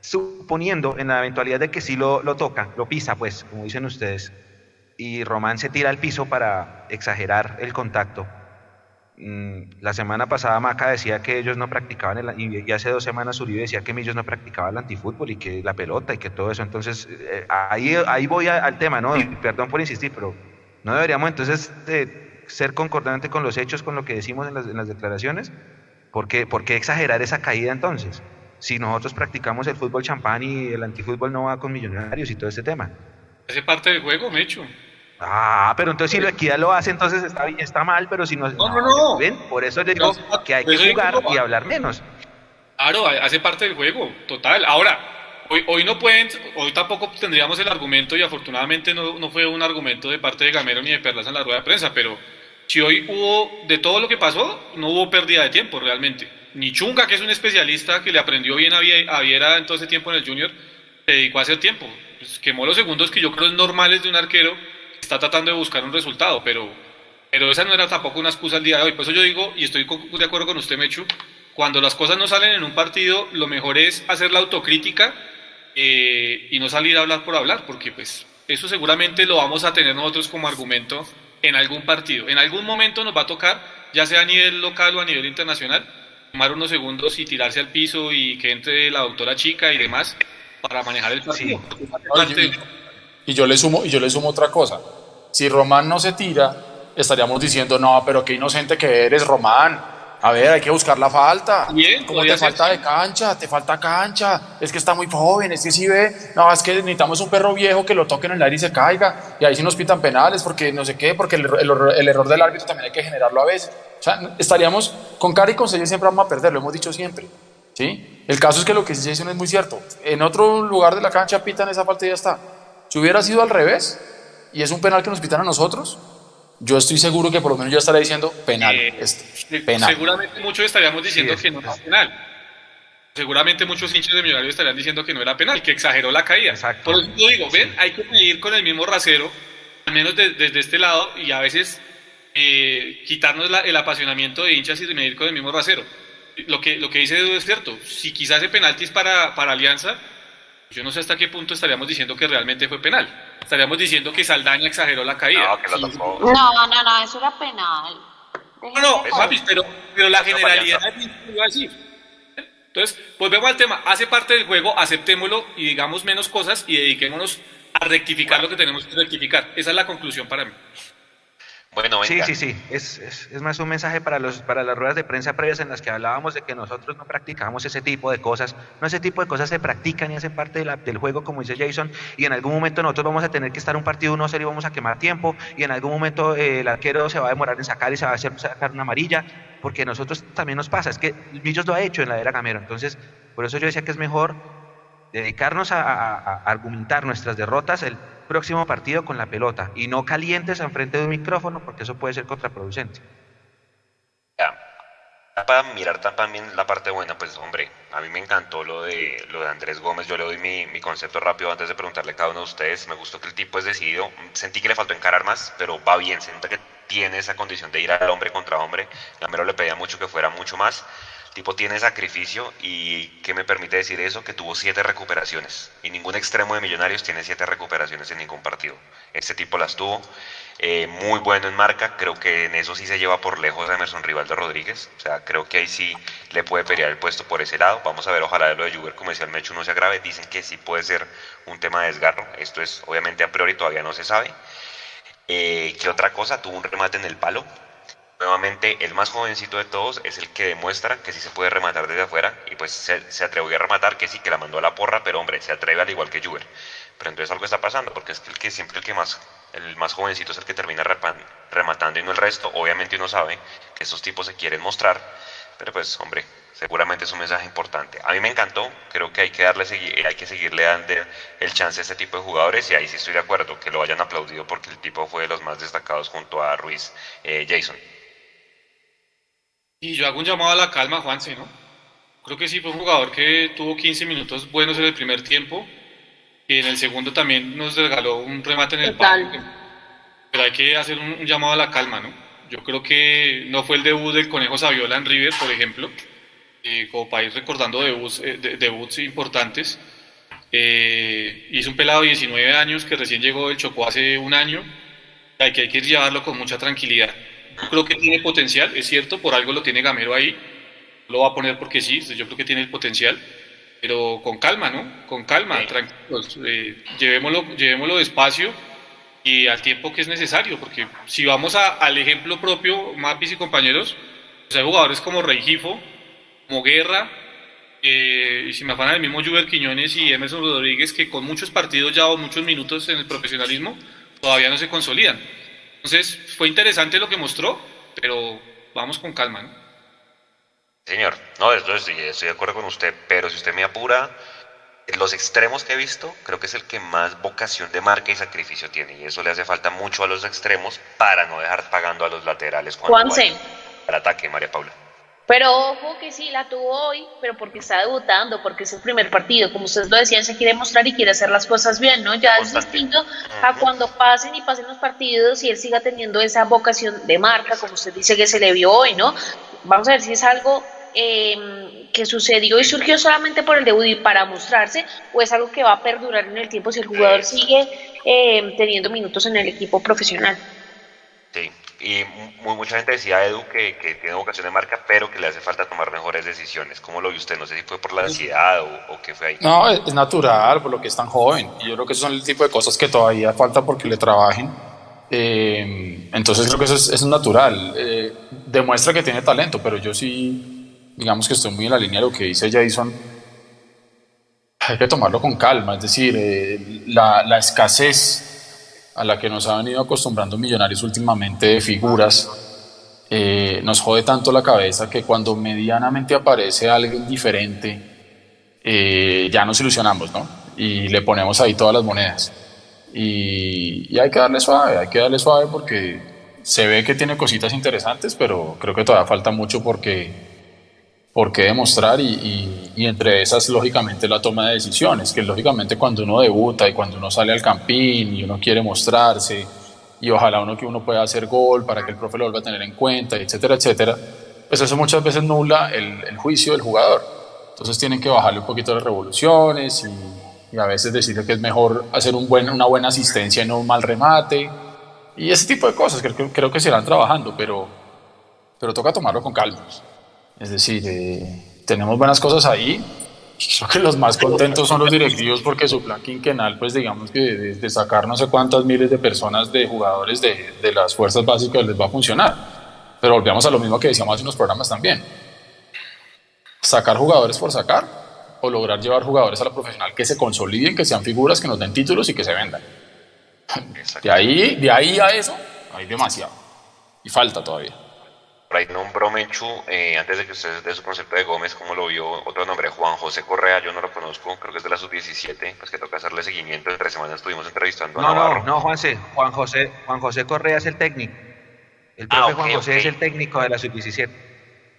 Suponiendo en la eventualidad de que sí lo, lo toca, lo pisa, pues, como dicen ustedes, y Román se tira al piso para exagerar el contacto, la semana pasada Maca decía que ellos no practicaban, el, y, hace dos semanas Uribe decía que ellos no practicaban el antifútbol y que la pelota y que todo eso. Entonces, eh, ahí, ahí voy al tema, ¿no? Perdón por insistir, pero no deberíamos entonces ser concordante con los hechos, con lo que decimos en las, en las declaraciones. ¿Por qué, ¿Por qué exagerar esa caída entonces? Si nosotros practicamos el fútbol champán y el antifútbol no va con millonarios y todo este tema. Hace parte del juego, Mecho. Ah, pero entonces si la equidad lo hace, entonces está, está mal, pero si no... No, no, no. ¿Ven? Por eso le digo que hay que jugar y hablar menos. Claro, hace parte del juego, total. Ahora, hoy, hoy no pueden, hoy tampoco tendríamos el argumento, y afortunadamente no, no fue un argumento de parte de Gamero ni de Perlas en la rueda de prensa, pero si hoy hubo, de todo lo que pasó, no hubo pérdida de tiempo realmente. Ni Chunga, que es un especialista que le aprendió bien a Viera en todo ese tiempo en el Junior, se dedicó a hacer tiempo. Pues quemó los segundos que yo creo normales de un arquero que está tratando de buscar un resultado, pero, pero esa no era tampoco una excusa al día de hoy. Por eso yo digo, y estoy de acuerdo con usted, Mechu, cuando las cosas no salen en un partido, lo mejor es hacer la autocrítica eh, y no salir a hablar por hablar, porque pues eso seguramente lo vamos a tener nosotros como argumento en algún partido. En algún momento nos va a tocar, ya sea a nivel local o a nivel internacional, tomar unos segundos y tirarse al piso y que entre la doctora chica y demás para manejar el partido. Y, yo le sumo, y yo le sumo otra cosa. Si Román no se tira, estaríamos diciendo, no, pero qué inocente que eres, Román. A ver, hay que buscar la falta. Bien, ¿Cómo te falta de cancha? Te falta cancha. Es que está muy joven, es que si ve. No, es que necesitamos un perro viejo que lo toque en el aire y se caiga. Y ahí sí nos pitan penales porque no sé qué, porque el, el, error del árbitro también hay que generarlo a veces. O sea, estaríamos con cara y con sello siempre vamos a perder, lo hemos dicho siempre. ¿sí? El caso es que lo que dice Jason es muy cierto. En otro lugar de la cancha pitan esa falta y ya está. Si hubiera sido al revés y es un penal que nos pitan a nosotros, yo estoy seguro que por lo menos ya estaría diciendo penal. Eh, este, penal. Seguramente muchos estaríamos diciendo que no era penal. Seguramente muchos hinchas de Millonarios estarían diciendo que no era penal, que exageró la caída. Por eso yo digo, ven, hay que medir con el mismo rasero, al menos desde este lado, y a veces eh, quitarnos el apasionamiento de hinchas y medir con el mismo rasero. Lo que, lo que dice Edu es cierto. Si quizás ese penalti para, para Alianza, yo no sé hasta qué punto estaríamos diciendo que realmente fue penal. Estaríamos diciendo que Saldaña exageró la caída. No, no, no, no, eso era penal. No, no, pero, pero la generalidad es así. Entonces, volvemos al tema. Hace parte del juego, aceptémoslo y digamos menos cosas y dediquémonos a rectificar lo que tenemos que rectificar. Esa es la conclusión para mí. Bueno, Sí, sí, sí. Es, es, es, más un mensaje para, los, para las ruedas de prensa previas en las que hablábamos de que nosotros no practicamos ese tipo de cosas. No ese tipo de cosas se practican y hacen parte de la, del juego, como dice Jason. Y en algún momento nosotros vamos a tener que estar un partido 1-0 y vamos a quemar tiempo. Y en algún momento eh, el arquero se va a demorar en sacar y se va a hacer sacar una amarilla. Porque a nosotros también nos pasa. Es que Millos lo ha hecho en la era Gamero. Entonces, por eso yo decía que es mejor dedicarnos a, a argumentar nuestras derrotas. El, próximo partido con la pelota y no calientes enfrente de un micrófono porque eso puede ser contraproducente. Ya. Para mirar también la parte buena, pues hombre, a mí me encantó lo de, lo de Andrés Gómez, yo le doy mi, mi concepto rápido antes de preguntarle a cada uno de ustedes, me gustó que el tipo es decidido, sentí que le faltó encarar más, pero va bien, siento que tiene esa condición de ir al hombre contra hombre, Gamero le pedía mucho que fuera mucho más, tipo tiene sacrificio y ¿qué me permite decir eso? Que tuvo siete recuperaciones y ningún extremo de Millonarios tiene siete recuperaciones en ningún partido. Este tipo las tuvo, eh, muy bueno en marca, creo que en eso sí se lleva por lejos a Emerson Rivaldo Rodríguez, o sea, creo que ahí sí le puede pelear el puesto por ese lado. Vamos a ver, ojalá de lo de Juber, como decía el Mecho, no se agrave, dicen que sí puede ser un tema de desgarro, esto es obviamente a priori todavía no se sabe. Eh, ¿Qué otra cosa? Tuvo un remate en el palo, Nuevamente, el más jovencito de todos es el que demuestra que sí se puede rematar desde afuera y pues se, se atrevió a rematar, que sí, que la mandó a la porra, pero hombre, se atreve al igual que Juber. Pero entonces algo está pasando, porque es que, el que siempre el que más, el más jovencito es el que termina rematando y no el resto. Obviamente uno sabe que estos tipos se quieren mostrar, pero pues hombre, seguramente es un mensaje importante. A mí me encantó, creo que hay que darle hay que seguirle dando el chance a este tipo de jugadores y ahí sí estoy de acuerdo, que lo hayan aplaudido porque el tipo fue de los más destacados junto a Ruiz eh, Jason. Y yo hago un llamado a la calma, Juanse, ¿no? Creo que sí fue un jugador que tuvo 15 minutos buenos en el primer tiempo y en el segundo también nos regaló un remate en el palo. Pero hay que hacer un, llamado a la calma, ¿no? Yo creo que no fue el debut del Conejo Saviola en River, por ejemplo, eh, como ir recordando debuts, eh, debuts importantes. Eh, hizo un pelado de 19 años que recién llegó del Chocó hace un año. Hay que, hay que llevarlo con mucha tranquilidad creo que tiene potencial, es cierto, por algo lo tiene Gamero ahí, lo va a poner porque sí, yo creo que tiene el potencial, pero con calma, ¿no? Con calma, tranquilos, eh, llevémoslo, llevémoslo despacio y al tiempo que es necesario, porque si vamos al ejemplo propio, Mapis y compañeros, pues hay jugadores como Rey Gifo, como Guerra, eh, y si me afanan el mismo Juber Quiñones y Emerson Rodríguez, que con muchos partidos ya o muchos minutos en el profesionalismo, todavía no se consolidan. Entonces, fue interesante lo que mostró, pero vamos con calma. ¿no? Señor, no, estoy de acuerdo con usted, pero si usted me apura, los extremos que he visto, creo que es el que más vocación de marca y sacrificio tiene. Y eso le hace falta mucho a los extremos para no dejar pagando a los laterales cuando Juanse. al ataque, María Paula. Pero ojo que sí la tuvo hoy, pero porque está debutando, porque es el primer partido. Como ustedes lo decían, se quiere mostrar y quiere hacer las cosas bien, ¿no? Ya es distinto a cuando pasen y pasen los partidos y él siga teniendo esa vocación de marca, como usted dice que se le vio hoy, ¿no? Vamos a ver si es algo eh, que sucedió y surgió solamente por el debut y para mostrarse, o es algo que va a perdurar en el tiempo si el jugador sigue eh, teniendo minutos en el equipo profesional. Sí, y mucha gente decía, Edu, que, tiene vocación de marca, pero que le hace falta tomar mejores decisiones. ¿Cómo lo vio usted? No sé si fue por la ansiedad o, qué fue ahí. No, es natural, por lo que es tan joven. Y yo creo que esos son el tipo de cosas que todavía falta porque le trabajen. Eh, entonces creo que eso es, natural. Eh, demuestra que tiene talento, pero yo sí, digamos que estoy muy en la línea de lo que dice Jason. Hay que tomarlo con calma, es decir, eh, la, la escasez a la que nos han venido acostumbrando Millonarios últimamente de figuras, eh, nos jode tanto la cabeza que cuando medianamente aparece alguien diferente, eh, ya nos ilusionamos, ¿no? Y le ponemos ahí todas las monedas. Y, y, hay que darle suave, hay que darle suave porque se ve que tiene cositas interesantes, pero creo que todavía falta mucho porque por qué demostrar y, y, entre esas lógicamente la toma de decisiones, que lógicamente cuando uno debuta y cuando uno sale al campín y uno quiere mostrarse y ojalá uno que uno pueda hacer gol para que el profe lo vuelva a tener en cuenta, etcétera, etcétera, pues eso muchas veces nula el, el juicio del jugador. Entonces tienen que bajarle un poquito las revoluciones y, y, a veces decirle que es mejor hacer un buen, una buena asistencia y no un mal remate y ese tipo de cosas creo, creo que se irán trabajando, pero, pero toca tomarlo con calma. Es decir, eh, tenemos buenas cosas ahí. Creo que los más contentos son los directivos porque su plan quinquenal, pues digamos que de, sacar no sé cuántas miles de personas, de jugadores de, de, las fuerzas básicas les va a funcionar. Pero volvemos a lo mismo que decíamos en los programas también. Sacar jugadores por sacar o lograr llevar jugadores a la profesional que se consoliden, que sean figuras, que nos den títulos y que se vendan. De ahí, de ahí a eso hay demasiado. Y falta todavía ahí nombró Menchu, eh, antes de que usted dé su concepto de Gómez, como lo vio, otro nombre, Juan José Correa, yo no lo conozco, creo que es de la sub-17, pues que toca hacerle seguimiento, en tres semanas estuvimos entrevistando a no, No, no, Juanse, Juan José, Juan José Correa es el técnico, el profe ah, Juan José es el técnico de la sub-17.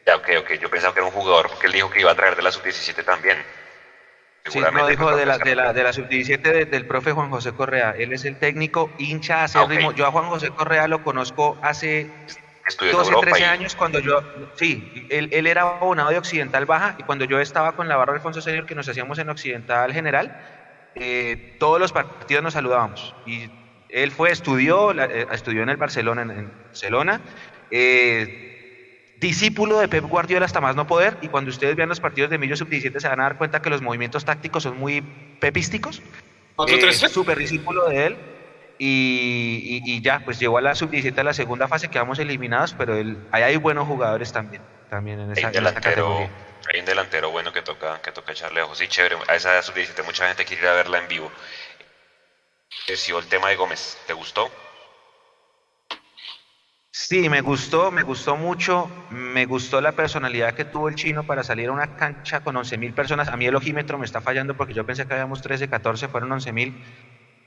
Ya, ok, ok, yo pensaba que era un jugador, porque él dijo que iba a traer de la sub-17 también. Sí, no dijo de la, de la, de la sub-17 del profe Juan José Correa. Él es el técnico hincha ah, Yo a Juan José Correa lo conozco hace 12, 13 años cuando yo, sí, él, él, era abonado de Occidental Baja y cuando yo estaba con la barra Alfonso Señor que nos hacíamos en Occidental General, eh, todos los partidos nos saludábamos. Y él fue, estudió, eh, estudió en el Barcelona, en, Barcelona, eh, discípulo de Pep Guardiola hasta más no poder, y cuando ustedes vean los partidos de Millo Sub-17 se van a dar cuenta que los movimientos tácticos son muy pepísticos. súper discípulo de él. Y, ya, pues llegó a la sub-17 a la segunda fase, quedamos eliminados, pero ahí hay buenos jugadores también, también en esa, hay delantero, Hay un delantero bueno que toca, que toca echarle ojos. Sí, chévere, a esa sub-17 mucha gente quiere ir a verla en vivo. El tema de Gómez, ¿te gustó? Sí, me gustó, me gustó mucho, me gustó la personalidad que tuvo el chino para salir a una cancha con 11.000 personas. A mí el ojímetro me está fallando porque yo pensé que habíamos 13, 14, fueron 11.000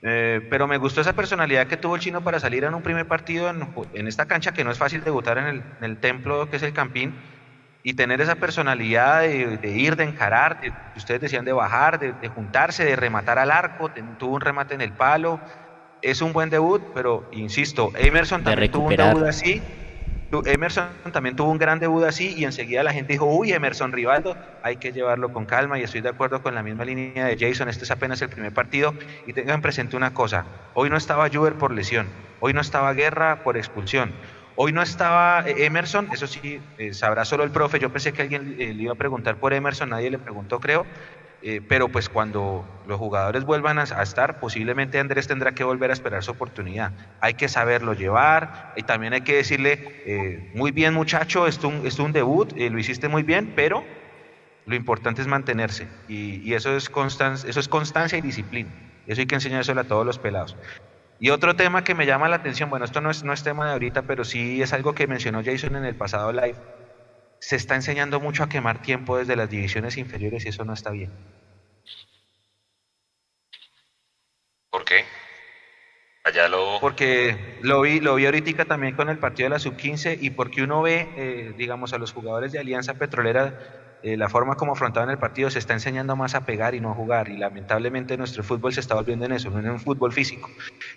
eh, pero me gustó esa personalidad que tuvo el chino para salir en un primer partido en, esta cancha que no es fácil debutar en el, en el, templo que es el Campín y tener esa personalidad de, ir, de encarar, ustedes decían de bajar, de, juntarse, de rematar al arco, tuvo un remate en el palo, es un buen debut, pero insisto, Emerson también tuvo un debut así Emerson también tuvo un gran debut así y enseguida la gente dijo, uy, Emerson Rivaldo, hay que llevarlo con calma y estoy de acuerdo con la misma línea de Jason, este es apenas el primer partido. Y tengan presente una cosa, hoy no estaba Juber por lesión, hoy no estaba Guerra por expulsión, hoy no estaba eh, Emerson, eso sí, eh, sabrá solo el profe, yo pensé que alguien eh, le iba a preguntar por Emerson, nadie le preguntó creo, eh, pero pues cuando los jugadores vuelvan a, estar, posiblemente Andrés tendrá que volver a esperar su oportunidad. Hay que saberlo llevar y también hay que decirle, eh, muy bien muchacho, esto es un debut, eh, lo hiciste muy bien, pero lo importante es mantenerse y, eso, es constancia, eso es constancia y disciplina. Eso hay que enseñárselo a todos los pelados. Y otro tema que me llama la atención, bueno, esto no es, no es tema de ahorita, pero sí es algo que mencionó Jason en el pasado live. Se está enseñando mucho a quemar tiempo desde las divisiones inferiores y eso no está bien. ¿Por qué? Allá lo... Porque lo vi, lo vi ahorita también con el partido de la sub-15 y porque uno ve, eh, digamos, a los jugadores de Alianza Petrolera, eh, la forma como afrontaban el partido se está enseñando más a pegar y no a jugar y lamentablemente nuestro fútbol se está volviendo en eso, no en un fútbol físico.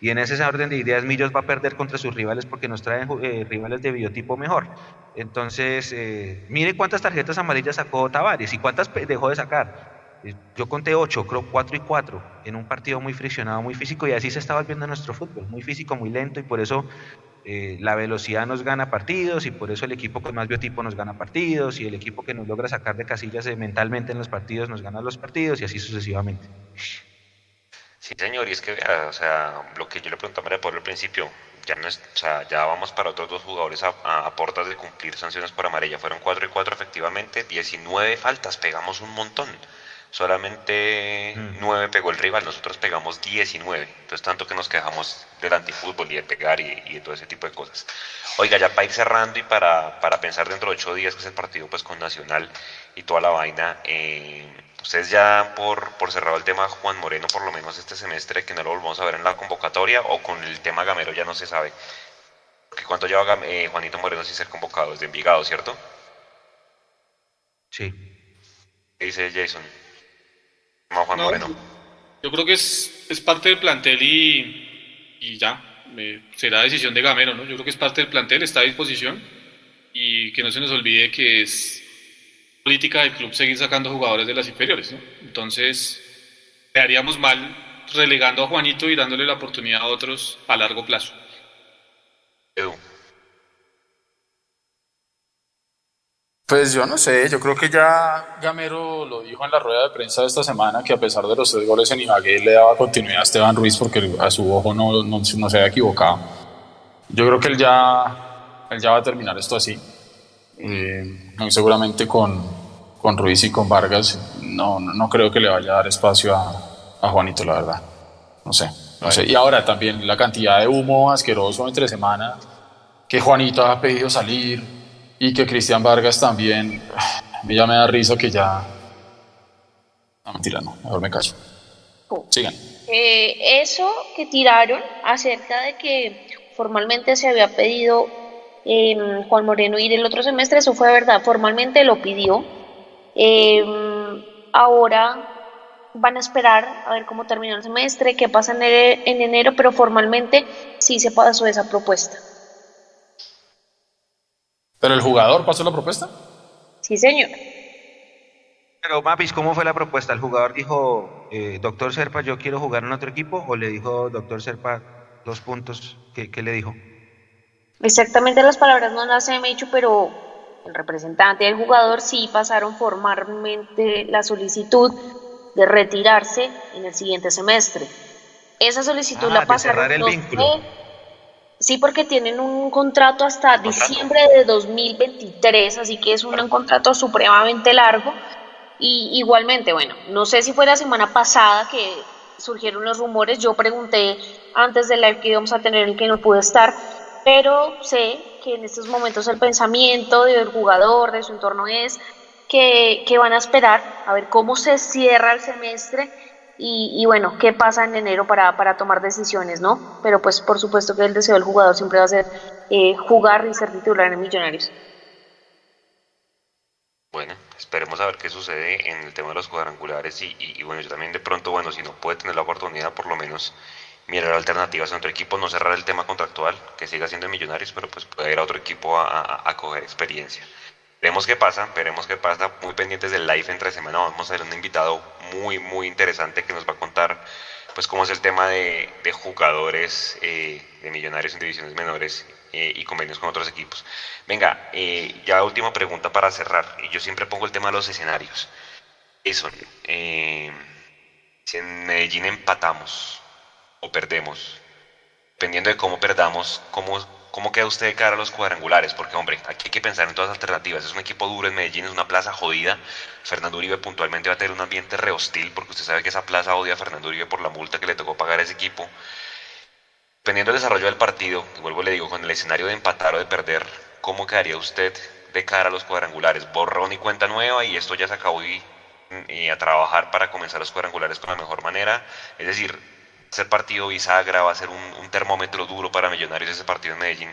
Y en ese orden de ideas Millos va a perder contra sus rivales porque nos traen eh, rivales de biotipo mejor. Entonces, mire cuántas tarjetas amarillas sacó Tavares y cuántas dejó de sacar. Yo conté ocho, creo cuatro y cuatro, en un partido muy friccionado, muy físico, y así se estaba viendo nuestro fútbol, muy físico, muy lento, y por eso eh, la velocidad nos gana partidos, y por eso el equipo con más biotipo nos gana partidos, y el equipo que nos logra sacar de casillas eh, mentalmente en los partidos nos gana los partidos, y así sucesivamente. Sí, señor, y es que, o sea, lo que yo le preguntaba por el principio, ya, no es, o sea, ya vamos para otros dos jugadores a, a, de cumplir sanciones por amarilla. Fueron cuatro y cuatro efectivamente, 19 faltas, pegamos un montón solamente mm. nueve pegó el rival, nosotros pegamos 19. Entonces, tanto que nos quejamos del antifútbol y de pegar y, de todo ese tipo de cosas. Oiga, ya para ir cerrando y para, para pensar dentro de ocho días, que es el partido pues con Nacional y toda la vaina, eh, ustedes ya por, por cerrado el tema Juan Moreno, por lo menos este semestre, que no lo volvamos a ver en la convocatoria, o con el tema Gamero ya no se sabe. Porque cuánto lleva eh, Juanito Moreno sin ser convocado, desde Envigado, ¿cierto? Sí. ¿Qué dice Jason? Yo creo que es, es parte del plantel y, y ya, será decisión de Gamero, ¿no? Yo creo que es parte del plantel, está a disposición y que no se nos olvide que es política del club seguir sacando jugadores de las inferiores, ¿no? Entonces, le haríamos mal relegando a Juanito y dándole la oportunidad a otros a largo plazo. Edu. Pues yo no sé, yo creo que ya Gamero lo dijo en la rueda de prensa de esta semana que a pesar de los tres goles en Ibagué le daba continuidad a Esteban Ruiz porque a su ojo no, no, se había equivocado. Yo creo que él ya, él ya va a terminar esto así. Eh, seguramente con, con, Ruiz y con Vargas no, no, creo que le vaya a dar espacio a, a Juanito, la verdad. No sé, no sé. Y ahora también la cantidad de humo asqueroso entre semana que Juanito ha pedido salir y que Cristian Vargas también, ya me da risa que ya... No, mentira, no, mejor me caso. Sigan. Eh, eso que tiraron acerca de que formalmente se había pedido em, Juan Moreno ir el otro semestre, eso fue verdad, formalmente lo pidió. Em, ahora van a esperar a ver cómo termina el semestre, qué pasa en, en enero, pero formalmente sí se pasó esa propuesta. ¿Pero el jugador pasó la propuesta? Sí, señor. Pero Mapis, ¿cómo fue la propuesta? ¿El jugador dijo, eh, doctor Serpa, yo quiero jugar en otro equipo? ¿O le dijo, doctor Serpa, dos puntos? ¿Qué, le dijo? Exactamente las palabras no las he hecho, pero el representante del jugador sí pasaron formalmente la solicitud de retirarse en el siguiente semestre. Esa solicitud ah, la pasaron el Sí, porque tienen un contrato hasta diciembre de 2023, así que es un contrato supremamente largo. Y igualmente, bueno, no sé si fue la semana pasada que surgieron los rumores, yo pregunté antes del live que íbamos a tener el que no pude estar, pero sé que en estos momentos el pensamiento del jugador, de su entorno es que, que van a esperar a ver cómo se cierra el semestre y, bueno, qué pasa en enero para, para, tomar decisiones, ¿no? Pero pues por supuesto que el deseo del jugador siempre va a ser eh, jugar y ser titular en Millonarios. Bueno, esperemos a ver qué sucede en el tema de los cuadrangulares y, y, bueno, yo también de pronto, bueno, si no puede tener la oportunidad, por lo menos mirar alternativas a otro equipo, no cerrar el tema contractual, que siga siendo Millonarios, pero pues puede ir a otro equipo a coger experiencia. Veremos qué pasa, veremos qué pasa. Muy pendientes del live entre semana. Vamos a ver un invitado muy, muy interesante que nos va a contar pues cómo es el tema de, jugadores eh, de millonarios en divisiones menores eh, y convenios con otros equipos. Venga, eh, ya última pregunta para cerrar. Yo siempre pongo el tema de los escenarios. Eso, si en Medellín empatamos o perdemos, dependiendo de cómo perdamos, cómo ¿Cómo queda usted de cara a los cuadrangulares? Porque, hombre, aquí hay que pensar en todas las alternativas. Es un equipo duro en Medellín, es una plaza jodida. Fernando Uribe puntualmente va a tener un ambiente re hostil, porque usted sabe que esa plaza odia a Fernando Uribe por la multa que le tocó pagar a ese equipo. dependiendo del desarrollo del partido, vuelvo le digo, con el escenario de empatar o de perder, ¿cómo quedaría usted de cara a los cuadrangulares? Borrón y cuenta nueva y esto ya se acabó y, a trabajar para comenzar los cuadrangulares con la mejor manera. Es decir, ser partido bisagra va a ser un, termómetro duro para Millonarios ese partido en Medellín.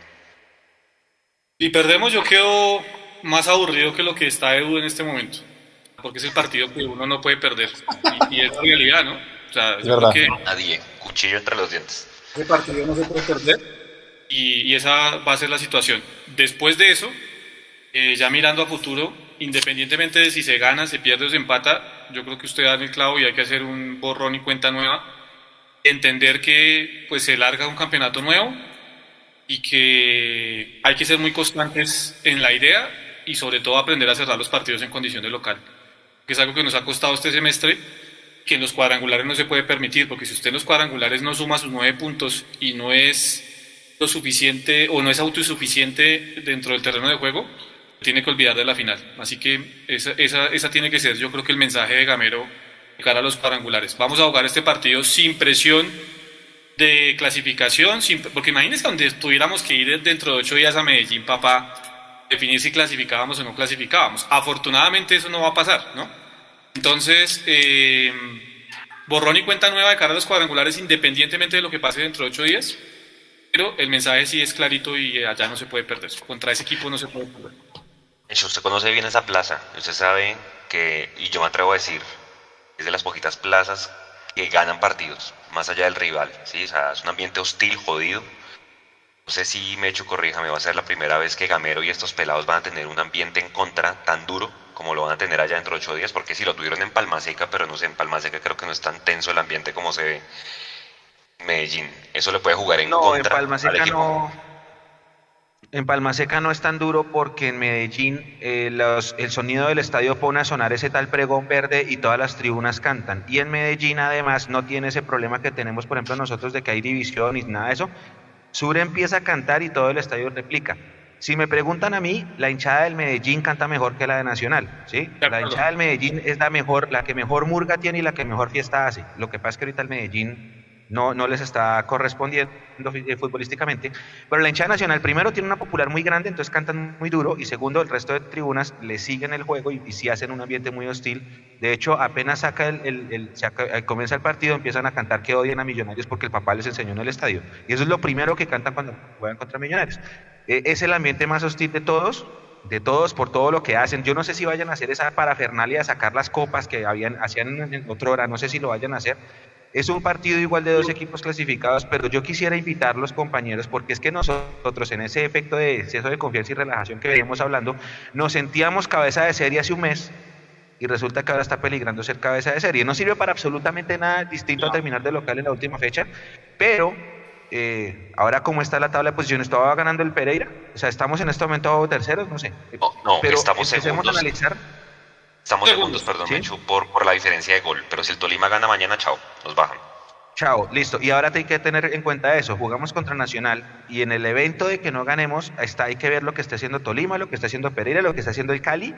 Y perdemos, yo quedo más aburrido que lo que está Edu en este momento, porque es el partido que uno no puede perder. Y, es la realidad, ¿no? O sea, es verdad. Nadie, cuchillo entre los dientes. Ese partido no se puede perder y, esa va a ser la situación. Después de eso, eh, ya mirando a futuro, independientemente de si se gana, se pierde o se empata, yo creo que usted da el clavo y hay que hacer un borrón y cuenta nueva. Entender que pues se larga un campeonato nuevo y que hay que ser muy constantes en la idea y sobre todo aprender a cerrar los partidos en condición de local, que es algo que nos ha costado este semestre, que en los cuadrangulares no se puede permitir, porque si usted en los cuadrangulares no suma sus nueve puntos y no es lo suficiente o no es autosuficiente dentro del terreno de juego, tiene que olvidar de la final. Así que esa, esa, esa tiene que ser, yo creo que el mensaje de Gamero cara a los cuadrangulares. Vamos a jugar este partido sin presión de clasificación, sin, porque imagínense donde tuviéramos que ir dentro de ocho días a Medellín, papá, definir si clasificábamos o no clasificábamos. Afortunadamente eso no va a pasar, ¿no? Entonces, eh, borrón y cuenta nueva de cara a los cuadrangulares independientemente de lo que pase dentro de ocho días. Pero el mensaje sí es clarito y allá no se puede perder. Contra ese equipo no se puede perder. Usted conoce bien esa plaza. Usted sabe que, y yo me atrevo a decir, es de las poquitas plazas que ganan partidos, más allá del rival. ¿sí? O sea, es un ambiente hostil, jodido. No sé si me echo corrija, me va a ser la primera vez que Gamero y estos pelados van a tener un ambiente en contra tan duro como lo van a tener allá dentro de ocho días, porque sí lo tuvieron en Palma Seca, pero no sé, en Palma Seca creo que no es tan tenso el ambiente como se ve Medellín. Eso le puede jugar en contra. En Palma Seca no. En Palma Seca no es tan duro porque en Medellín eh, el sonido del estadio pone a sonar ese tal pregón verde y todas las tribunas cantan. Y en Medellín además no tiene ese problema que tenemos, por ejemplo, nosotros de que hay división y nada de eso. Sur empieza a cantar y todo el estadio replica. Si me preguntan a mí, la hinchada del Medellín canta mejor que la de Nacional, ¿sí? La hinchada del Medellín es la mejor, la que mejor murga tiene y la que mejor fiesta hace. Lo que pasa es que ahorita el Medellín no, les está correspondiendo eh, futbolísticamente. Pero la hinchada nacional, primero, tiene una popular muy grande, entonces cantan muy duro, y segundo, el resto de tribunas le siguen el juego y, sí hacen un ambiente muy hostil. De hecho, apenas saca el, eh, comienza el partido, empiezan a cantar que odian a Millonarios porque el papá les enseñó en el estadio. Y eso es lo primero que cantan cuando juegan contra Millonarios. E, es el ambiente más hostil de todos, de todos por todo lo que hacen. Yo no sé si vayan a hacer esa parafernalia de sacar las copas que habían, hacían en otra hora, no sé si lo vayan a hacer, es un partido igual de dos equipos clasificados, pero yo quisiera invitar los compañeros, porque es que nosotros en ese efecto de exceso de confianza y relajación que veníamos hablando, nos sentíamos cabeza de serie hace un mes y resulta que ahora está peligrando ser cabeza de serie. No sirve para absolutamente nada distinto a terminar de local en la última fecha, pero eh, ahora como está la tabla de posiciones, estaba ganando el Pereira, o sea, estamos en este momento terceros, no sé. No, pero estamos empecemos a analizar Estamos segundos, perdón, por, por la diferencia de gol. Pero si el Tolima gana mañana, chao, nos bajan. Chao, listo. Y ahora hay que tener en cuenta eso. Jugamos contra Nacional y en el evento de que no ganemos, está, hay que ver lo que está haciendo Tolima, lo que está haciendo Pereira, lo que está haciendo el Cali,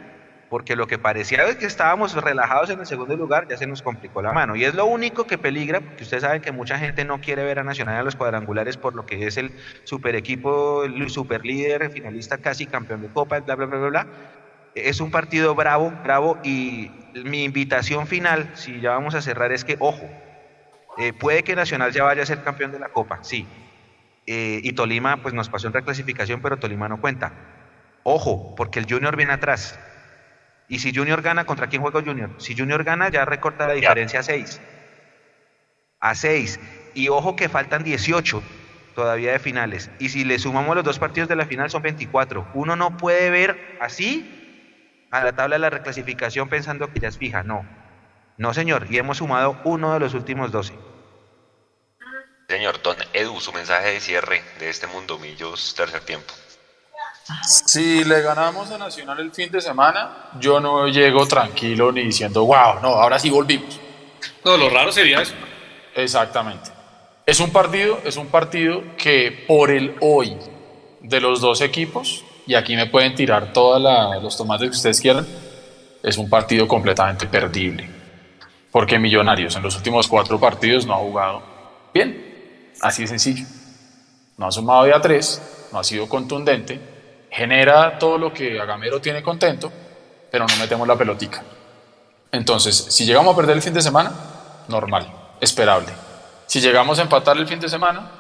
porque lo que parecía que estábamos relajados en el segundo lugar ya se nos complicó la mano. Y es lo único que peligra, porque ustedes saben que mucha gente no quiere ver a Nacional en los cuadrangulares por lo que es el super equipo, el super líder, finalista casi campeón de Copa, bla, bla, bla, bla, bla es un partido bravo, bravo, y mi invitación final, si ya vamos a cerrar, es que, ojo, eh, puede que Nacional ya vaya a ser campeón de la Copa, sí. Eh, y Tolima, pues nos pasó en reclasificación, pero Tolima no cuenta. Ojo, porque el Junior viene atrás. Y si Junior gana, ¿contra quién juega Junior? Si Junior gana, ya recorta la diferencia a 6. A 6. Y ojo que faltan 18 todavía de finales. Y si le sumamos los dos partidos de la final, son 24. Uno no puede ver así a la tabla de la reclasificación pensando que ya es fija. No, no señor, y hemos sumado uno de los últimos 12. Señor, don Edu, su mensaje de cierre de este Mundo Millos tercer tiempo. Si le ganamos a Nacional el fin de semana, yo no llego tranquilo ni diciendo, wow, no, ahora sí volvimos. No, lo raro sería eso. Exactamente. Es un partido, es un partido que por el hoy de los dos equipos y aquí me pueden tirar todos los tomates que ustedes quieran, es un partido completamente perdible. Porque Millonarios en los últimos cuatro partidos no ha jugado bien. Así de sencillo. no ha sumado ya tres, no ha sido contundente, genera todo lo que Agamero tiene contento, pero no metemos la pelotica. Entonces, si llegamos a perder el fin de semana, normal, esperable. Si llegamos a empatar el fin de semana,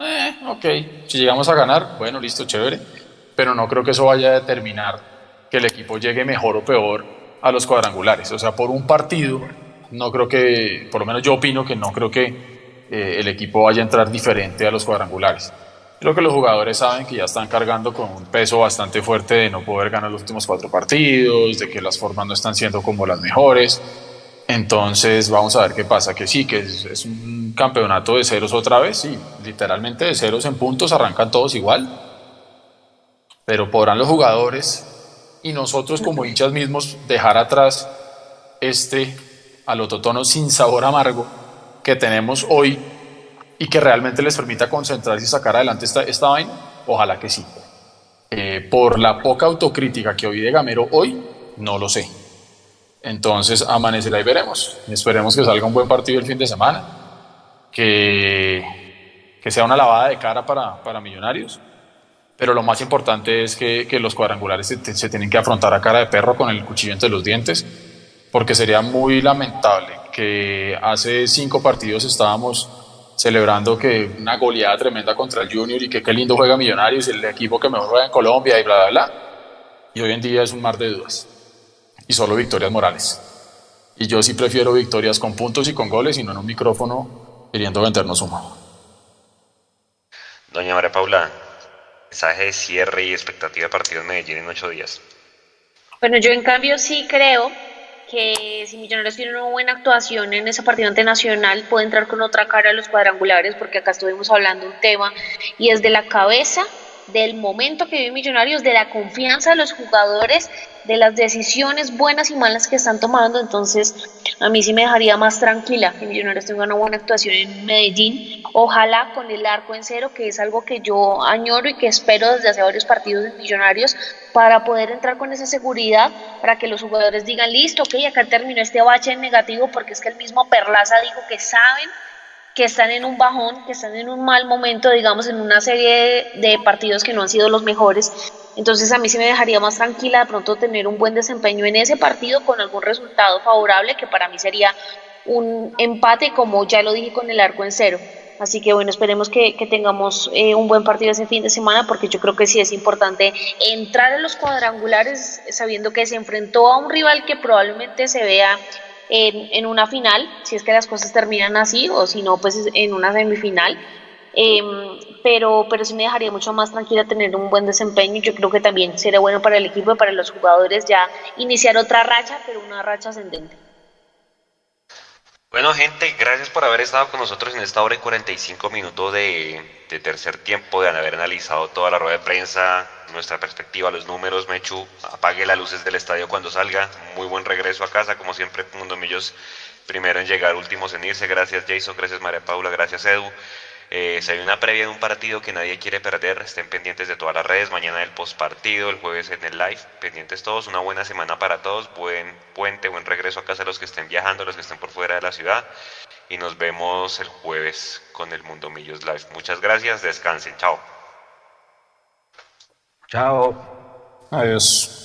eh, ok. Si llegamos a ganar, bueno, listo, chévere. Pero no creo que eso vaya a determinar que el equipo llegue mejor o peor a los cuadrangulares. O sea, por un partido, no creo que, por lo menos yo opino que no creo que eh, el equipo vaya a entrar diferente a los cuadrangulares. Creo que los jugadores saben que ya están cargando con un peso bastante fuerte de no poder ganar los últimos cuatro partidos, de que las formas no están siendo como las mejores. Entonces vamos a ver qué pasa, que sí, que es, un campeonato de ceros otra vez, sí, literalmente de ceros en puntos arrancan todos igual, pero podrán los jugadores y nosotros como hinchas mismos dejar atrás este alototono sin sabor amargo que tenemos hoy y que realmente les permita concentrarse y sacar adelante esta, esta vaina? Ojalá que sí. Eh, por la poca autocrítica que oí de Gamero hoy, no lo sé. Entonces, amanecerá y veremos. Esperemos que salga un buen partido el fin de semana. Que, que sea una lavada de cara para, para Millonarios. Pero lo más importante es que, los cuadrangulares se, se, tienen que afrontar a cara de perro con el cuchillo entre los dientes. Porque sería muy lamentable que hace cinco partidos estábamos celebrando que una goleada tremenda contra el Junior y que qué lindo juega Millonarios, el equipo que mejor juega en Colombia y bla, bla, bla. Y hoy en día es un mar de dudas. Y solo victorias morales. Y yo sí prefiero victorias con puntos y con goles y no en un micrófono queriendo vendernos humo. Doña María Paula, mensaje de cierre y expectativa de partido en Medellín en ocho días. Bueno, yo en cambio sí creo que si Millonarios tiene una buena actuación en ese partido ante Nacional, puede entrar con otra cara a los cuadrangulares, porque acá estuvimos hablando un tema, y es de la cabeza del momento que vive Millonarios, de la confianza de los jugadores, de las decisiones buenas y malas que están tomando. Entonces, a mí sí me dejaría más tranquila que Millonarios tenga una buena actuación en Medellín. Ojalá con el arco en cero, que es algo que yo añoro y que espero desde hace varios partidos de Millonarios, para poder entrar con esa seguridad, para que los jugadores digan, listo, ok, acá terminó este bache en negativo, porque es que el mismo Perlaza dijo que saben que están en un bajón, que están en un mal momento, digamos, en una serie de, partidos que no han sido los mejores. Entonces a mí sí me dejaría más tranquila de pronto tener un buen desempeño en ese partido con algún resultado favorable, que para mí sería un empate, como ya lo dije con el arco en cero. Así que bueno, esperemos que, tengamos eh, un buen partido ese fin de semana, porque yo creo que sí es importante entrar en los cuadrangulares sabiendo que se enfrentó a un rival que probablemente se vea en, una final, si es que las cosas terminan así, o si no, pues en una semifinal. Em, pero, pero sí me dejaría mucho más tranquila tener un buen desempeño. Yo creo que también sería bueno para el equipo y para los jugadores ya iniciar otra racha, pero una racha ascendente. Bueno, gente, gracias por haber estado con nosotros en esta hora y 45 minutos de, de tercer tiempo, de haber analizado toda la rueda de prensa, nuestra perspectiva, los números. Mechu, apague las luces del estadio cuando salga. Muy buen regreso a casa, como siempre, Mundo Millos primero en llegar, últimos en irse. Gracias, Jason. Gracias, María Paula. Gracias, Edu. Eh, se hay una previa de un partido que nadie quiere perder. Estén pendientes de todas las redes. Mañana el postpartido, el jueves en el live. Pendientes todos. Una buena semana para todos. Buen puente, buen regreso a casa a los que estén viajando, los que estén por fuera de la ciudad. Y nos vemos el jueves con el Mundo Millos Live. Muchas gracias. Descansen. Chao. Chao. Adiós.